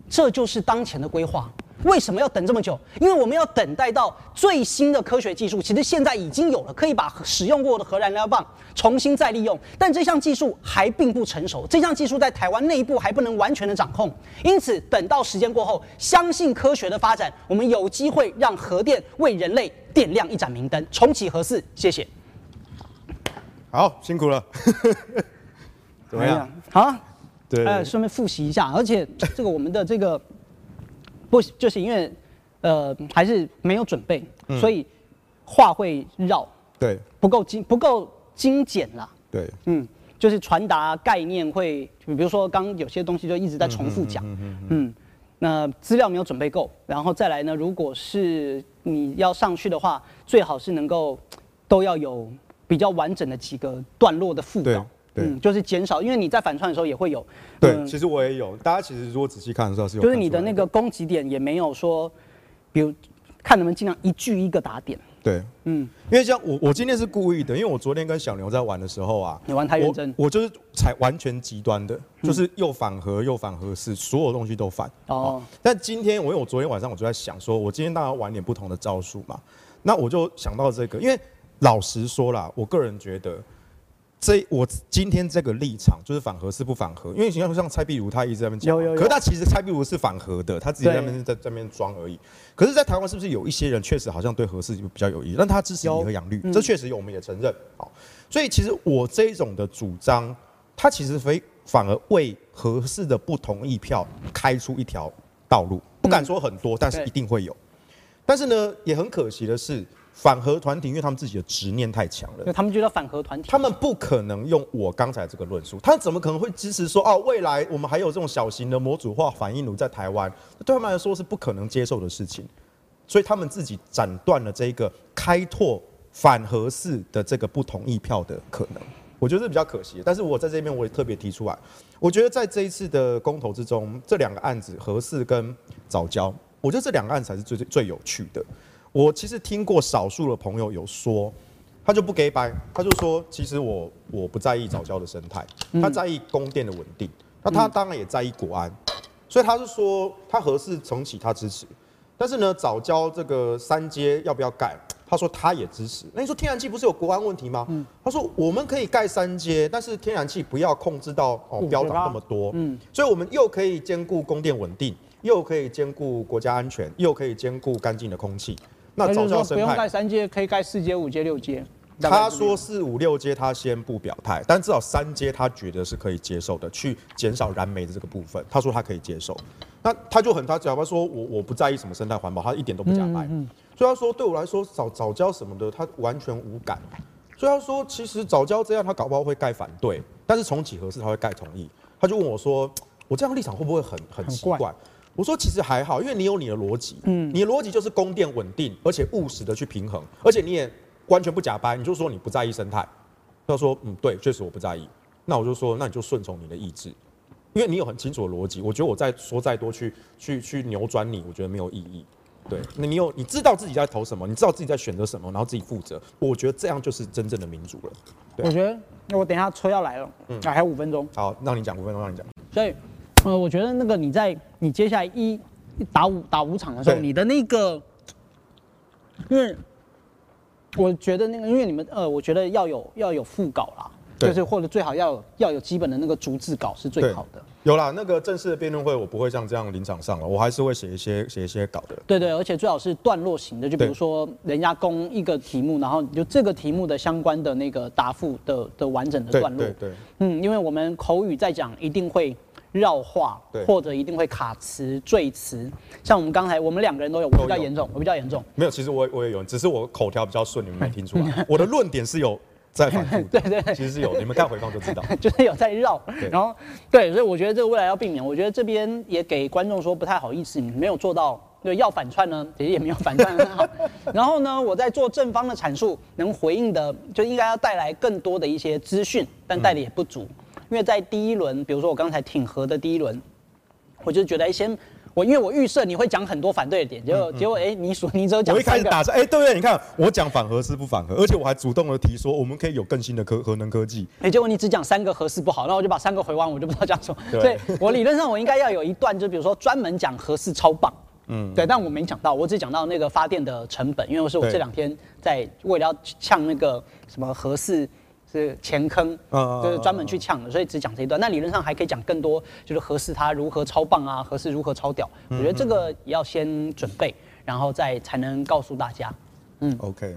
这就是当前的规划。为什么要等这么久？因为我们要等待到最新的科学技术，其实现在已经有了，可以把使用过的核燃料棒重新再利用。但这项技术还并不成熟，这项技术在台湾内部还不能完全的掌控。因此，等到时间过后，相信科学的发展，我们有机会让核电为人类点亮一盏明灯，重启核四。谢谢。好，辛苦了。(laughs) 怎么样？好。对。呃，顺便复习一下，而且 (laughs) 这个我们的这个。不就是因为，呃，还是没有准备，嗯、所以话会绕，对，不够精不够精简啦，对，嗯，就是传达概念会，比如说刚有些东西就一直在重复讲，嗯，嗯，嗯，嗯，那资料没有准备够，然后再来呢，如果是你要上去的话，最好是能够都要有比较完整的几个段落的副稿。对嗯，就是减少，因为你在反串的时候也会有。对，嗯、其实我也有。大家其实如果仔细看的时候是有。就是你的那个攻击点也没有说，比如看能不能尽量一句一个打点。对，嗯，因为像我，我今天是故意的，因为我昨天跟小牛在玩的时候啊，你玩太认真，我，我就是才完全极端的，就是又反核又反核是，所有东西都反。哦，哦。但今天我因为我昨天晚上我就在想说，我今天当然玩点不同的招数嘛，那我就想到这个，因为老实说啦，我个人觉得。所以我今天这个立场就是反核是不反核，因为你像像蔡壁如他一直在那边讲，有有有，可是他其实蔡壁如是反核的，他自己在那边在在那边装而已。可是，在台湾是不是有一些人确实好像对核四比较有意义，但他支持核养绿，这确实有，我们也承认。好，所以其实我这一种的主张，他其实非反而为核四的不同意票开出一条道路，不敢说很多，但是一定会有。但是呢，也很可惜的是。反核团体，因为他们自己的执念太强了，他们觉得反核团体，他们不可能用我刚才这个论述，他怎么可能会支持说哦，未来我们还有这种小型的模组化反应炉在台湾？对他们来说是不可能接受的事情，所以他们自己斩断了这个开拓反核式的这个不同意票的可能，我觉得是比较可惜。但是我在这边我也特别提出来，我觉得在这一次的公投之中，这两个案子核四跟早教，我觉得这两个案子才是最最最有趣的。我其实听过少数的朋友有说，他就不给掰，他就说其实我我不在意早教的生态，他在意供电的稳定，那他当然也在意国安，所以他是说他合适重启他支持，但是呢早教这个三阶要不要盖？他说他也支持。那你说天然气不是有国安问题吗？嗯、他说我们可以盖三阶，但是天然气不要控制到哦标涨那么多。嗯，所以我们又可以兼顾供电稳定，又可以兼顾国家安全，又可以兼顾干净的空气。那早教生态不用盖三阶，可以盖四阶、五阶、六阶。他说四五六阶他先不表态，但至少三阶他觉得是可以接受的，去减少燃煤的这个部分，他说他可以接受。那他就很他讲，他说我我不在意什么生态环保，他一点都不假掰。嗯嗯所以他说，对我来说，早早教什么的，他完全无感。所以他说，其实早教这样，他搞不好会盖反对，但是重启合适他会盖同意。他就问我说，我这样立场会不会很很奇怪？我说其实还好，因为你有你的逻辑，嗯，你的逻辑就是供电稳定，而且务实的去平衡，而且你也完全不假掰，你就说你不在意生态。他说，嗯，对，确实我不在意。那我就说，那你就顺从你的意志，因为你有很清楚的逻辑。我觉得我再说再多去去去扭转你，我觉得没有意义。对，那你有你知道自己在投什么，你知道自己在选择什么，然后自己负责。我觉得这样就是真正的民主了。对，我觉得，那我等一下车要来了，嗯，还有五分钟。好，让你讲五分钟，让你讲。所以，呃，我觉得那个你在你接下来一打五打五场的时候，你的那个，因为我觉得那个，因为你们呃，我觉得要有要有副稿啦。就是或者最好要有要有基本的那个逐字稿是最好的。有啦，那个正式的辩论会我不会像这样临场上了，我还是会写一些写一些稿的。对对，而且最好是段落型的，就比如说人家攻一个题目，然后就这个题目的相关的那个答复的的完整的段落。对对，对。嗯，因为我们口语在讲一定会绕话，或者一定会卡词赘词。像我们刚才我们两个人都有，我比较严重，我比较严重。没有，其实我我也有，只是我口条比较顺，你们没听出来。(laughs) 我的论点是有。在反复，(laughs) 对对对，其实是有，你们看回放就知道，(laughs) 就是有在绕，然后对，所以我觉得这个未来要避免，我觉得这边也给观众说不太好意思，你没有做到，对，要反串呢，其实也没有反串很好，然后呢，我在做正方的阐述，能回应的就应该要带来更多的一些资讯，但带的也不足，因为在第一轮，比如说我刚才挺核的第一轮，我就觉得先。我因为我预设你会讲很多反对的点，结果结果哎，你说你只有讲。我一开始打算哎，对不对？你看我讲反核是不反核，而且我还主动的提说我们可以有更新的科核能科技。哎，结果你只讲三个核四不好，那我就把三个回完，我就不知道讲什么。所以我理论上我应该要有一段，就比如说专门讲核四超棒。嗯，对，但我没讲到，我只讲到那个发电的成本，因为我是我这两天在为了要呛那个什么核四。是前坑，就是专门去呛的，所以只讲这一段。那理论上还可以讲更多，就是合适他如何超棒啊，合适如何超屌。我觉得这个也要先准备，然后再才能告诉大家。嗯，OK，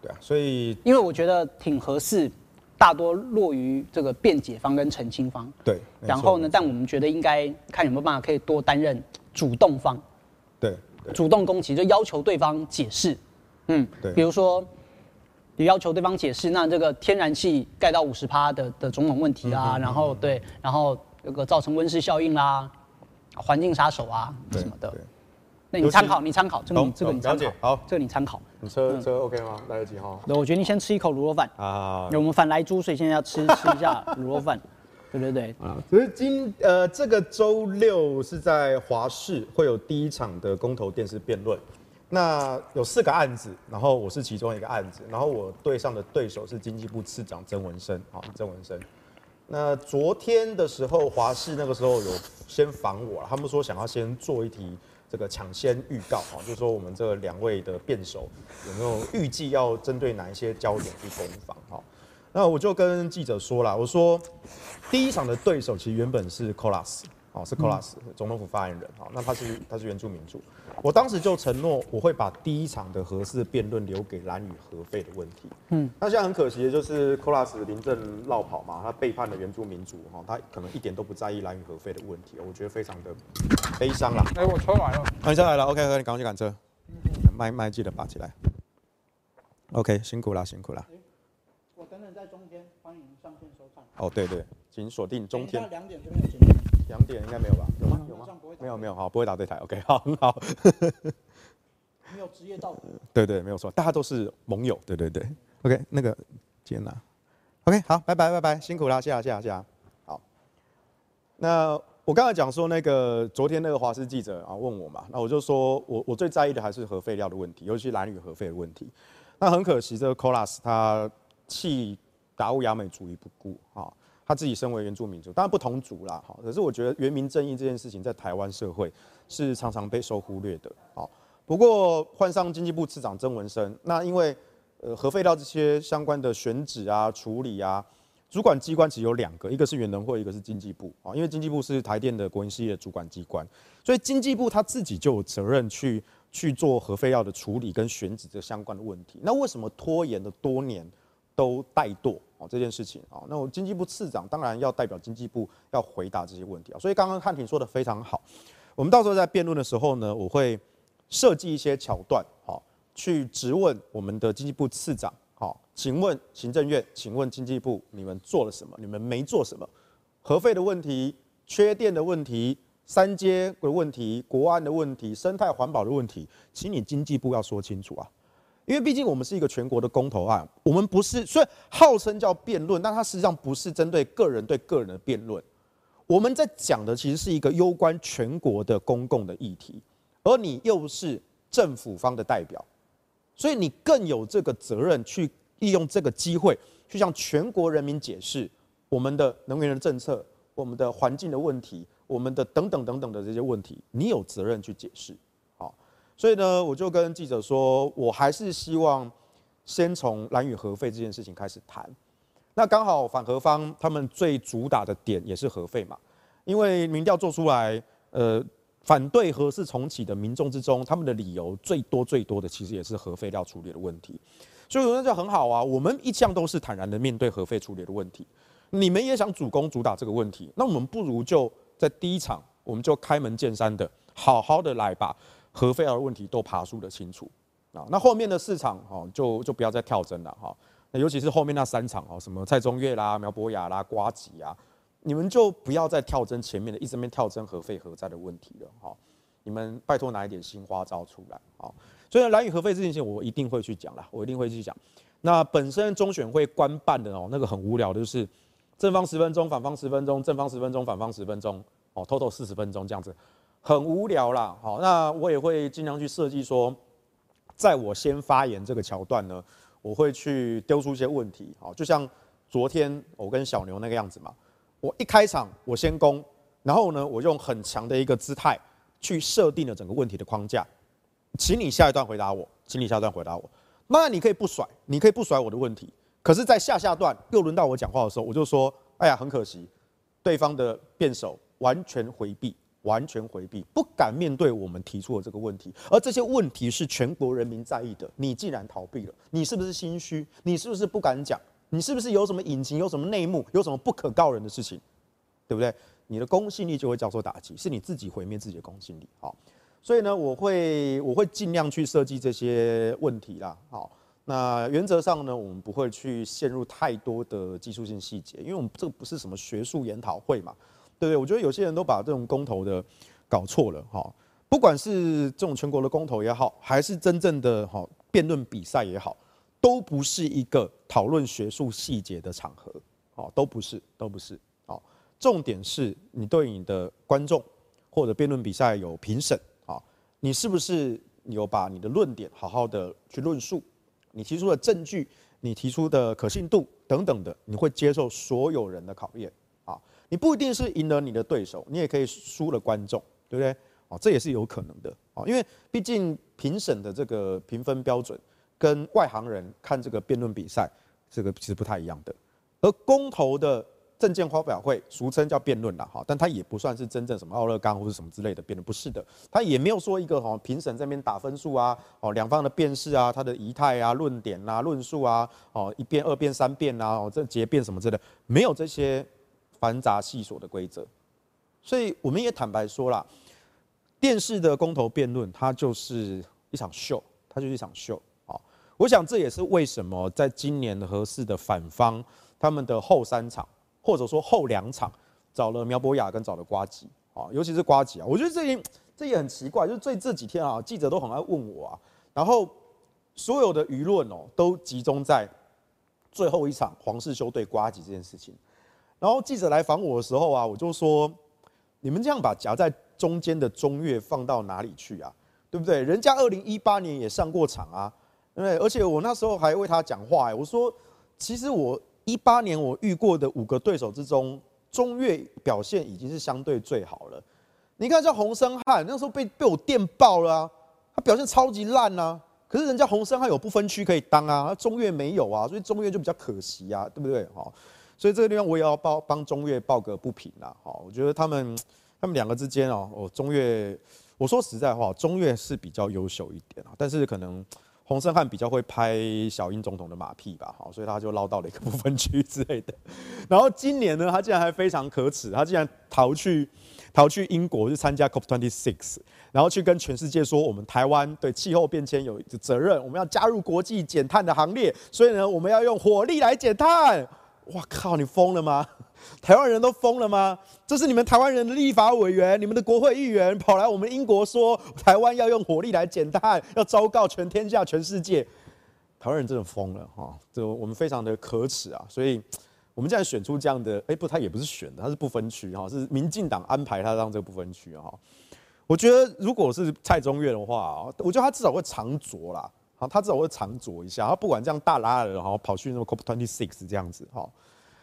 对啊，所以因为我觉得挺合适大多落于这个辩解方跟澄清方。对。然后呢，但我们觉得应该看有没有办法可以多担任主动方。对。主动攻击就要求对方解释。嗯。对。比如说。也要求对方解释，那这个天然气盖到五十趴的的种种问题啊，然后对，然后这个造成温室效应啦，环境杀手啊什么的，那你参考，你参考，这个你这个你参考，好，这个你参考。你车车 OK 吗？来得及哈。对，我决定先吃一口卤肉饭啊。我们反来猪，所以现在要吃吃一下卤肉饭。对对对。啊，所以今呃这个周六是在华视会有第一场的公投电视辩论。那有四个案子，然后我是其中一个案子，然后我对上的对手是经济部次长曾文生，好，曾文生。那昨天的时候，华视那个时候有先访我，他们说想要先做一题这个抢先预告，啊，就是说我们这两位的辩手有没有预计要针对哪一些焦点去攻防，哈。那我就跟记者说了，我说第一场的对手其实原本是 Colas。哦，是 Colas 总统府发言人。好，那他是他是原住民族。我当时就承诺我会把第一场的核四辩论留给蓝与核废的问题。嗯，那现在很可惜的就是 Colas 临阵落跑嘛，他背叛了原住民族哈，他可能一点都不在意蓝与核废的问题，我觉得非常的悲伤啦。哎，我车来了，你车来了，OK，你赶快去赶车，麦麦记得拔起来。OK，辛苦了，辛苦了。我等等在中天，欢迎上线收看。哦，对对，请锁定中天。两点这边有。两点应该没有吧？有吗？有吗？没有没有，好，不会打对台，OK，好，很 (laughs) 好。没有职业道德。对对，没有错，大家都是盟友，对对对，OK，那个接拿，OK，好，拜拜拜拜，辛苦啦，谢谢谢谢谢谢。好，那我刚才讲说那个昨天那个华视记者啊问我嘛，那我就说我我最在意的还是核废料的问题，尤其是兰屿核废的问题。那很可惜，这个 Colas 他弃达悟亚美主义不顾啊，他自己身为原住民族，当然不同族啦，哈，可是我觉得原民正义这件事情在台湾社会是常常被受忽略的，好，不过换上经济部次长曾文生，那因为呃核废料这些相关的选址啊、处理啊。主管机关其实有两个，一个是原能会，一个是经济部啊。因为经济部是台电的国营事业主管机关，所以经济部他自己就有责任去去做核废料的处理跟选址这相关的问题。那为什么拖延了多年都怠惰啊？这件事情啊，那我经济部次长当然要代表经济部要回答这些问题啊。所以刚刚汉庭说的非常好，我们到时候在辩论的时候呢，我会设计一些桥段，好，去质问我们的经济部次长。好，请问行政院，请问经济部，你们做了什么？你们没做什么？核废的问题、缺电的问题、三阶的问题、国安的问题、生态环保的问题，请你经济部要说清楚啊！因为毕竟我们是一个全国的公投案，我们不是虽然号称叫辩论，但它实际上不是针对个人对个人的辩论。我们在讲的其实是一个攸关全国的公共的议题，而你又是政府方的代表。所以你更有这个责任去利用这个机会，去向全国人民解释我们的能源的政策、我们的环境的问题、我们的等等等等的这些问题，你有责任去解释。所以呢，我就跟记者说，我还是希望先从蓝与核废这件事情开始谈。那刚好反核方他们最主打的点也是核废嘛，因为民调做出来，呃。反对核四重启的民众之中，他们的理由最多最多的，其实也是核废料处理的问题。所以那就很好啊，我们一向都是坦然的面对核废处理的问题。你们也想主攻主打这个问题，那我们不如就在第一场，我们就开门见山的，好好的来吧核废料的问题都爬梳的清楚啊。那后面的市场哈，就就不要再跳针了哈。那尤其是后面那三场哦，什么蔡中岳啦、苗博雅啦、瓜吉啊。你们就不要再跳针前面的，一直没跳针核废核灾的问题了，哈！你们拜托拿一点新花招出来，啊。所以兰屿核废这件事情，我一定会去讲啦，我一定会去讲。那本身中选会官办的哦，那个很无聊的就是正方十分钟，反方十分钟，正方十分钟，反方十分钟，哦，total 四十分钟这样子，很无聊啦。好，那我也会尽量去设计说，在我先发言这个桥段呢，我会去丢出一些问题，好，就像昨天我跟小牛那个样子嘛。我一开场，我先攻，然后呢，我用很强的一个姿态去设定了整个问题的框架，请你下一段回答我，请你下一段回答我。那你可以不甩，你可以不甩我的问题，可是，在下下段又轮到我讲话的时候，我就说，哎呀，很可惜，对方的辩手完全回避，完全回避，不敢面对我们提出的这个问题，而这些问题是全国人民在意的，你既然逃避了，你是不是心虚？你是不是不敢讲？你是不是有什么隐情，有什么内幕，有什么不可告人的事情，对不对？你的公信力就会遭受打击，是你自己毁灭自己的公信力。好，所以呢，我会我会尽量去设计这些问题啦。好，那原则上呢，我们不会去陷入太多的技术性细节，因为我们这个不是什么学术研讨会嘛，对不对？我觉得有些人都把这种公投的搞错了。哈，不管是这种全国的公投也好，还是真正的哈辩论比赛也好。都不是一个讨论学术细节的场合，好，都不是，都不是，好，重点是你对你的观众或者辩论比赛有评审，啊，你是不是有把你的论点好好的去论述，你提出的证据，你提出的可信度等等的，你会接受所有人的考验，你不一定是赢了你的对手，你也可以输了观众，对不对？哦，这也是有可能的，啊，因为毕竟评审的这个评分标准。跟外行人看这个辩论比赛，这个其实不太一样的。而公投的政见发表会，俗称叫辩论啦，哈，但它也不算是真正什么奥勒冈或者什么之类的辩论，不是的。它也没有说一个哈评审这边打分数啊，哦两方的辩士啊，他的仪态啊、论点啊、论述啊，哦一辩、二辩、三辩啊，哦这结辩什么之类的，没有这些繁杂细琐的规则。所以我们也坦白说啦，电视的公投辩论，它就是一场秀，它就是一场秀啊。我想这也是为什么在今年的核四的反方，他们的后三场或者说后两场找了苗博雅跟找了瓜吉啊，尤其是瓜吉啊，我觉得这也这也很奇怪，就是这这几天啊，记者都很爱问我啊，然后所有的舆论哦都集中在最后一场黄士修对瓜吉这件事情，然后记者来访我的时候啊，我就说你们这样把夹在中间的中岳放到哪里去啊？对不对？人家二零一八年也上过场啊。对不对，而且我那时候还为他讲话，我说，其实我一八年我遇过的五个对手之中，中越表现已经是相对最好了。你看像洪生汉，那时候被被我电爆了啊，他表现超级烂啊，可是人家洪生汉有不分区可以当啊，中越没有啊，所以中越就比较可惜啊，对不对？哈，所以这个地方我也要帮帮中越抱个不平啦。好，我觉得他们他们两个之间哦，哦，中越，我说实在话，中越是比较优秀一点啊，但是可能。洪胜汉比较会拍小英总统的马屁吧，好，所以他就捞到了一个不分区之类的。(laughs) 然后今年呢，他竟然还非常可耻，他竟然逃去逃去英国去参加 COP26，然后去跟全世界说，我们台湾对气候变迁有责任，我们要加入国际减碳的行列，所以呢，我们要用火力来减碳。哇靠，你疯了吗？(laughs) 台湾人都疯了吗？这是你们台湾人的立法委员、你们的国会议员跑来我们英国说，台湾要用火力来减碳，要昭告全天下、全世界。台湾人真的疯了哈！这我们非常的可耻啊！所以，我们现在选出这样的，哎，不，他也不是选的，他是不分区哈，是民进党安排他当这个不分区哈。我觉得，如果是蔡中岳的话，我觉得他至少会藏拙啦，好，他至少会藏拙一下，他不管这样大拉的，然后跑去那个 COP26 这样子哈。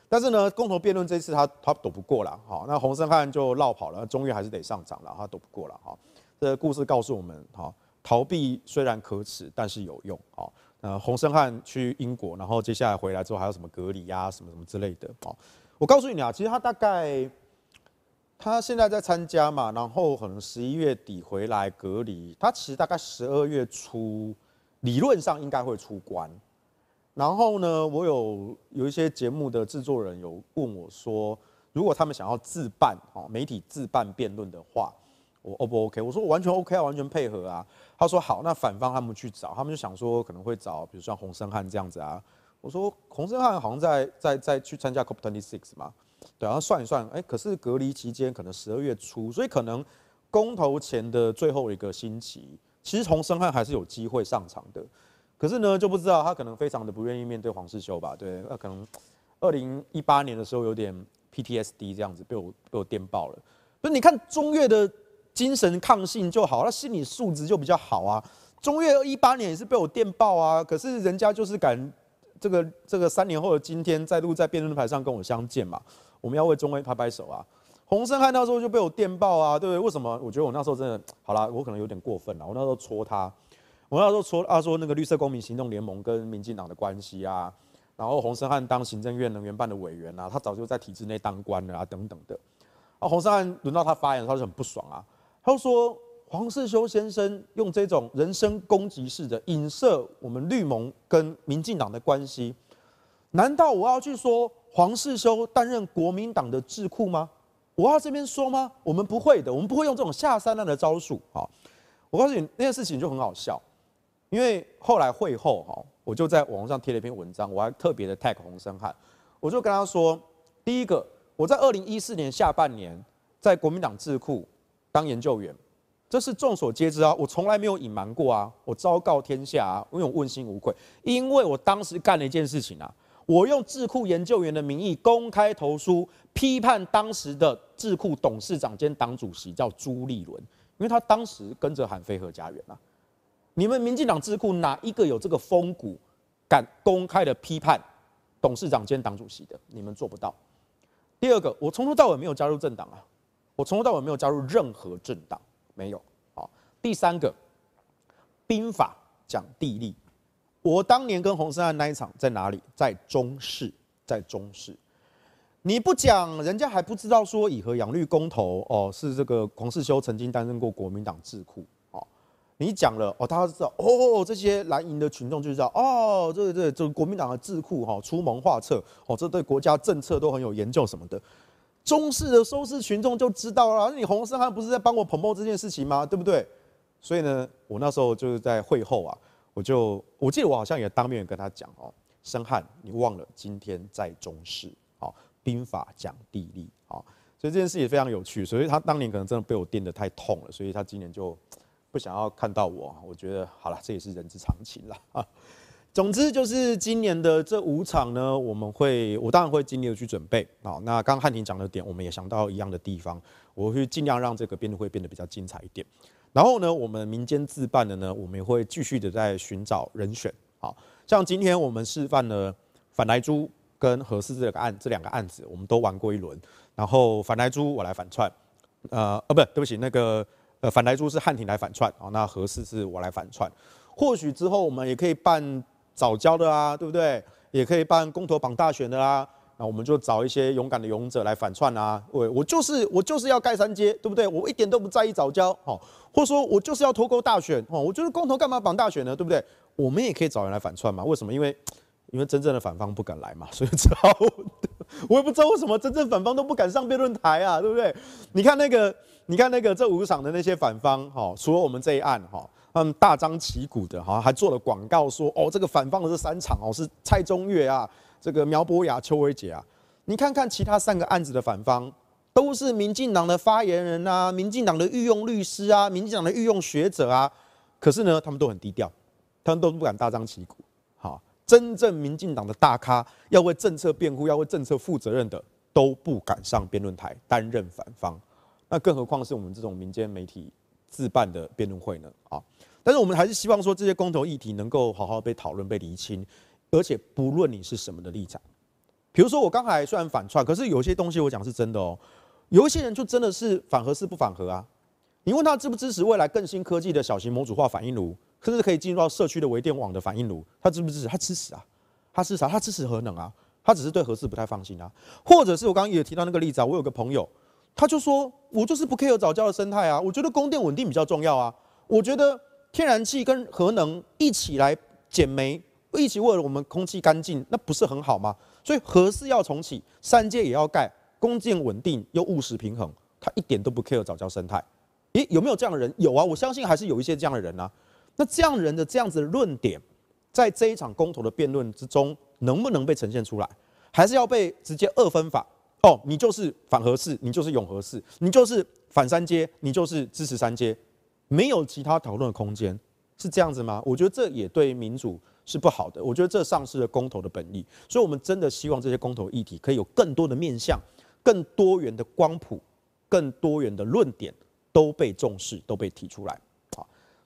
但是呢，公投辩论这次他他躲不过了，好，那洪申翰就落跑了，终于还是得上场了，他躲不过了，哈。这个故事告诉我们，哈，逃避虽然可耻，但是有用，好。呃，洪申翰去英国，然后接下来回来之后还有什么隔离呀，什么什么之类的，好。我告诉你啊，其实他大概他现在在参加嘛，然后可能十一月底回来隔离，他其实大概十二月初理论上应该会出关。然后呢，我有有一些节目的制作人有问我说，如果他们想要自办哦，媒体自办辩论的话，我 O 不 OK？我说我完全 OK 啊，完全配合啊。他说好，那反方他们去找，他们就想说可能会找，比如像洪胜汉这样子啊。我说洪胜汉好像在在在去参加 Cop Twenty Six 嘛，对，然后算一算，哎，可是隔离期间可能十二月初，所以可能公投前的最后一个星期，其实洪申翰还是有机会上场的。可是呢，就不知道他可能非常的不愿意面对黄世修吧？对，那可能二零一八年的时候有点 PTSD 这样子被我被我电爆了。不是，你看中越的精神抗性就好，他心理素质就比较好啊。中越一八年也是被我电爆啊，可是人家就是敢这个这个三年后的今天再度在辩论台上跟我相见嘛。我们要为中越拍拍手啊。洪申翰那时候就被我电爆啊，对不对？为什么？我觉得我那时候真的好啦，我可能有点过分了，我那时候戳他。我那时候说他，说那个绿色公民行动联盟跟民进党的关系啊，然后洪申翰当行政院能源办的委员啊，他早就在体制内当官了啊，等等的。啊，洪申翰轮到他发言，他就很不爽啊，他就说黄世修先生用这种人身攻击式的影射我们绿盟跟民进党的关系，难道我要去说黄世修担任国民党的智库吗？我要这边说吗？我们不会的，我们不会用这种下三滥的招数。好，我告诉你那件事情就很好笑。因为后来会后哈，我就在网上贴了一篇文章，我还特别的 tag 洪申翰，我就跟他说，第一个，我在二零一四年下半年在国民党智库当研究员，这是众所皆知啊，我从来没有隐瞒过啊，我昭告天下啊，因为我问心无愧，因为我当时干了一件事情啊，我用智库研究员的名义公开投书批判当时的智库董事长兼党主席叫朱立伦，因为他当时跟着喊非核家园啊。你们民进党智库哪一个有这个风骨，敢公开的批判董事长兼党主席的？你们做不到。第二个，我从头到尾没有加入政党啊，我从头到尾没有加入任何政党，没有。好，第三个，兵法讲地利，我当年跟洪森案那一场在哪里？在中视，在中视。你不讲，人家还不知道说以和养绿公投哦，是这个黄世修曾经担任过国民党智库哦。你讲了哦，大家知道哦，这些蓝营的群众就知道哦，这个这这国民党的智库哈出谋划策哦，这对国家政策都很有研究什么的。中式的收视群众就知道了，你洪申翰不是在帮我 promote 这件事情吗？对不对？所以呢，我那时候就是在会后啊，我就我记得我好像也当面跟他讲哦，申翰，你忘了今天在中视，兵法讲地利，好，所以这件事也非常有趣，所以他当年可能真的被我电得太痛了，所以他今年就。不想要看到我，我觉得好了，这也是人之常情了啊。总之就是今年的这五场呢，我们会，我当然会尽力的去准备啊。那刚汉庭讲的点，我们也想到一样的地方，我会尽量让这个辩论会变得比较精彩一点。然后呢，我们民间自办的呢，我们也会继续的在寻找人选。好，像今天我们示范了反莱猪跟核四这个案，这两个案子我们都玩过一轮。然后反莱猪我来反串，呃，呃，不，对对不起，那个呃反莱猪是汉庭来反串啊，那核四是我来反串。或许之后我们也可以办早教的啊，对不对？也可以办公投绑大选的啊。那我们就找一些勇敢的勇者来反串啊！我我就是我就是要盖三阶，对不对？我一点都不在意早教，哦，或者说我就是要脱钩大选，哦，我就是公投干嘛绑大选呢？对不对？我们也可以找人来反串嘛？为什么？因为因为真正的反方不敢来嘛，所以只好我也不知道为什么真正反方都不敢上辩论台啊，对不对？你看那个，你看那个这五场的那些反方，哈，除了我们这一案，哈，他们大张旗鼓的，哈，还做了广告说，哦，这个反方的这三场哦，是蔡中岳啊。这个苗博雅、邱威杰啊，你看看其他三个案子的反方，都是民进党的发言人啊，民进党的御用律师啊，民进党的御用学者啊，可是呢，他们都很低调，他们都不敢大张旗鼓。真正民进党的大咖，要为政策辩护、要为政策负责任的，都不敢上辩论台担任反方。那更何况是我们这种民间媒体自办的辩论会呢？啊，但是我们还是希望说，这些公投议题能够好好被讨论、被厘清。而且不论你是什么的立场，比如说我刚才虽然反串，可是有些东西我讲是真的哦。有一些人就真的是反核是不反核啊。你问他支不支持未来更新科技的小型模组化反应炉，甚至可以进入到社区的微电网的反应炉，他支不支持？他支持啊。他支持啥？他支持核能啊。他只是对核四不太放心啊。或者是我刚刚也提到那个例子啊，我有个朋友，他就说我就是不 care 早教的生态啊，我觉得供电稳定比较重要啊。我觉得天然气跟核能一起来减煤。一起为了我们空气干净，那不是很好吗？所以核四要重启，三接也要盖，供电稳定又务实平衡，他一点都不 care 早教生态。诶，有没有这样的人？有啊，我相信还是有一些这样的人啊。那这样人的这样子的论点，在这一场公投的辩论之中，能不能被呈现出来？还是要被直接二分法？哦，你就是反核四，你就是永核四，你就是反三阶，你就是支持三阶，没有其他讨论的空间，是这样子吗？我觉得这也对民主。是不好的，我觉得这丧失了公投的本意，所以我们真的希望这些公投议题可以有更多的面向、更多元的光谱、更多元的论点都被重视、都被提出来。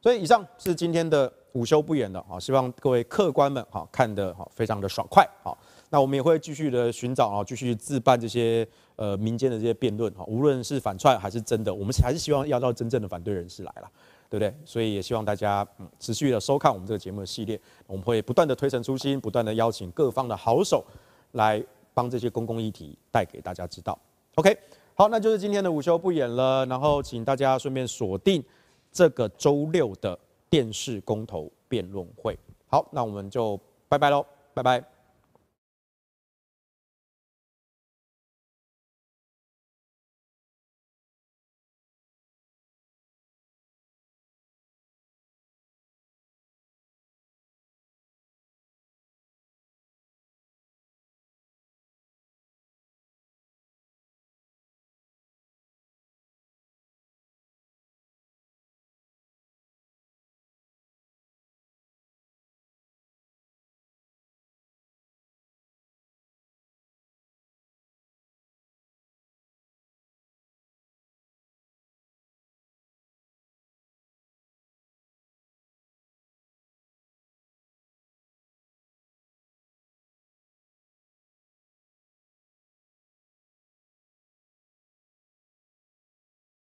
所以以上是今天的午休不演的啊，希望各位客官们哈看得哈非常的爽快。好，那我们也会继续的寻找啊，继续自办这些呃民间的这些辩论哈，无论是反串还是真的，我们还是希望要到真正的反对人士来了。对不对？所以也希望大家嗯持续的收看我们这个节目的系列，我们会不断的推陈出新，不断的邀请各方的好手来帮这些公共议题带给大家知道。OK，好，那就是今天的午休不演了，然后请大家顺便锁定这个周六的电视公投辩论会。好，那我们就拜拜喽，拜拜。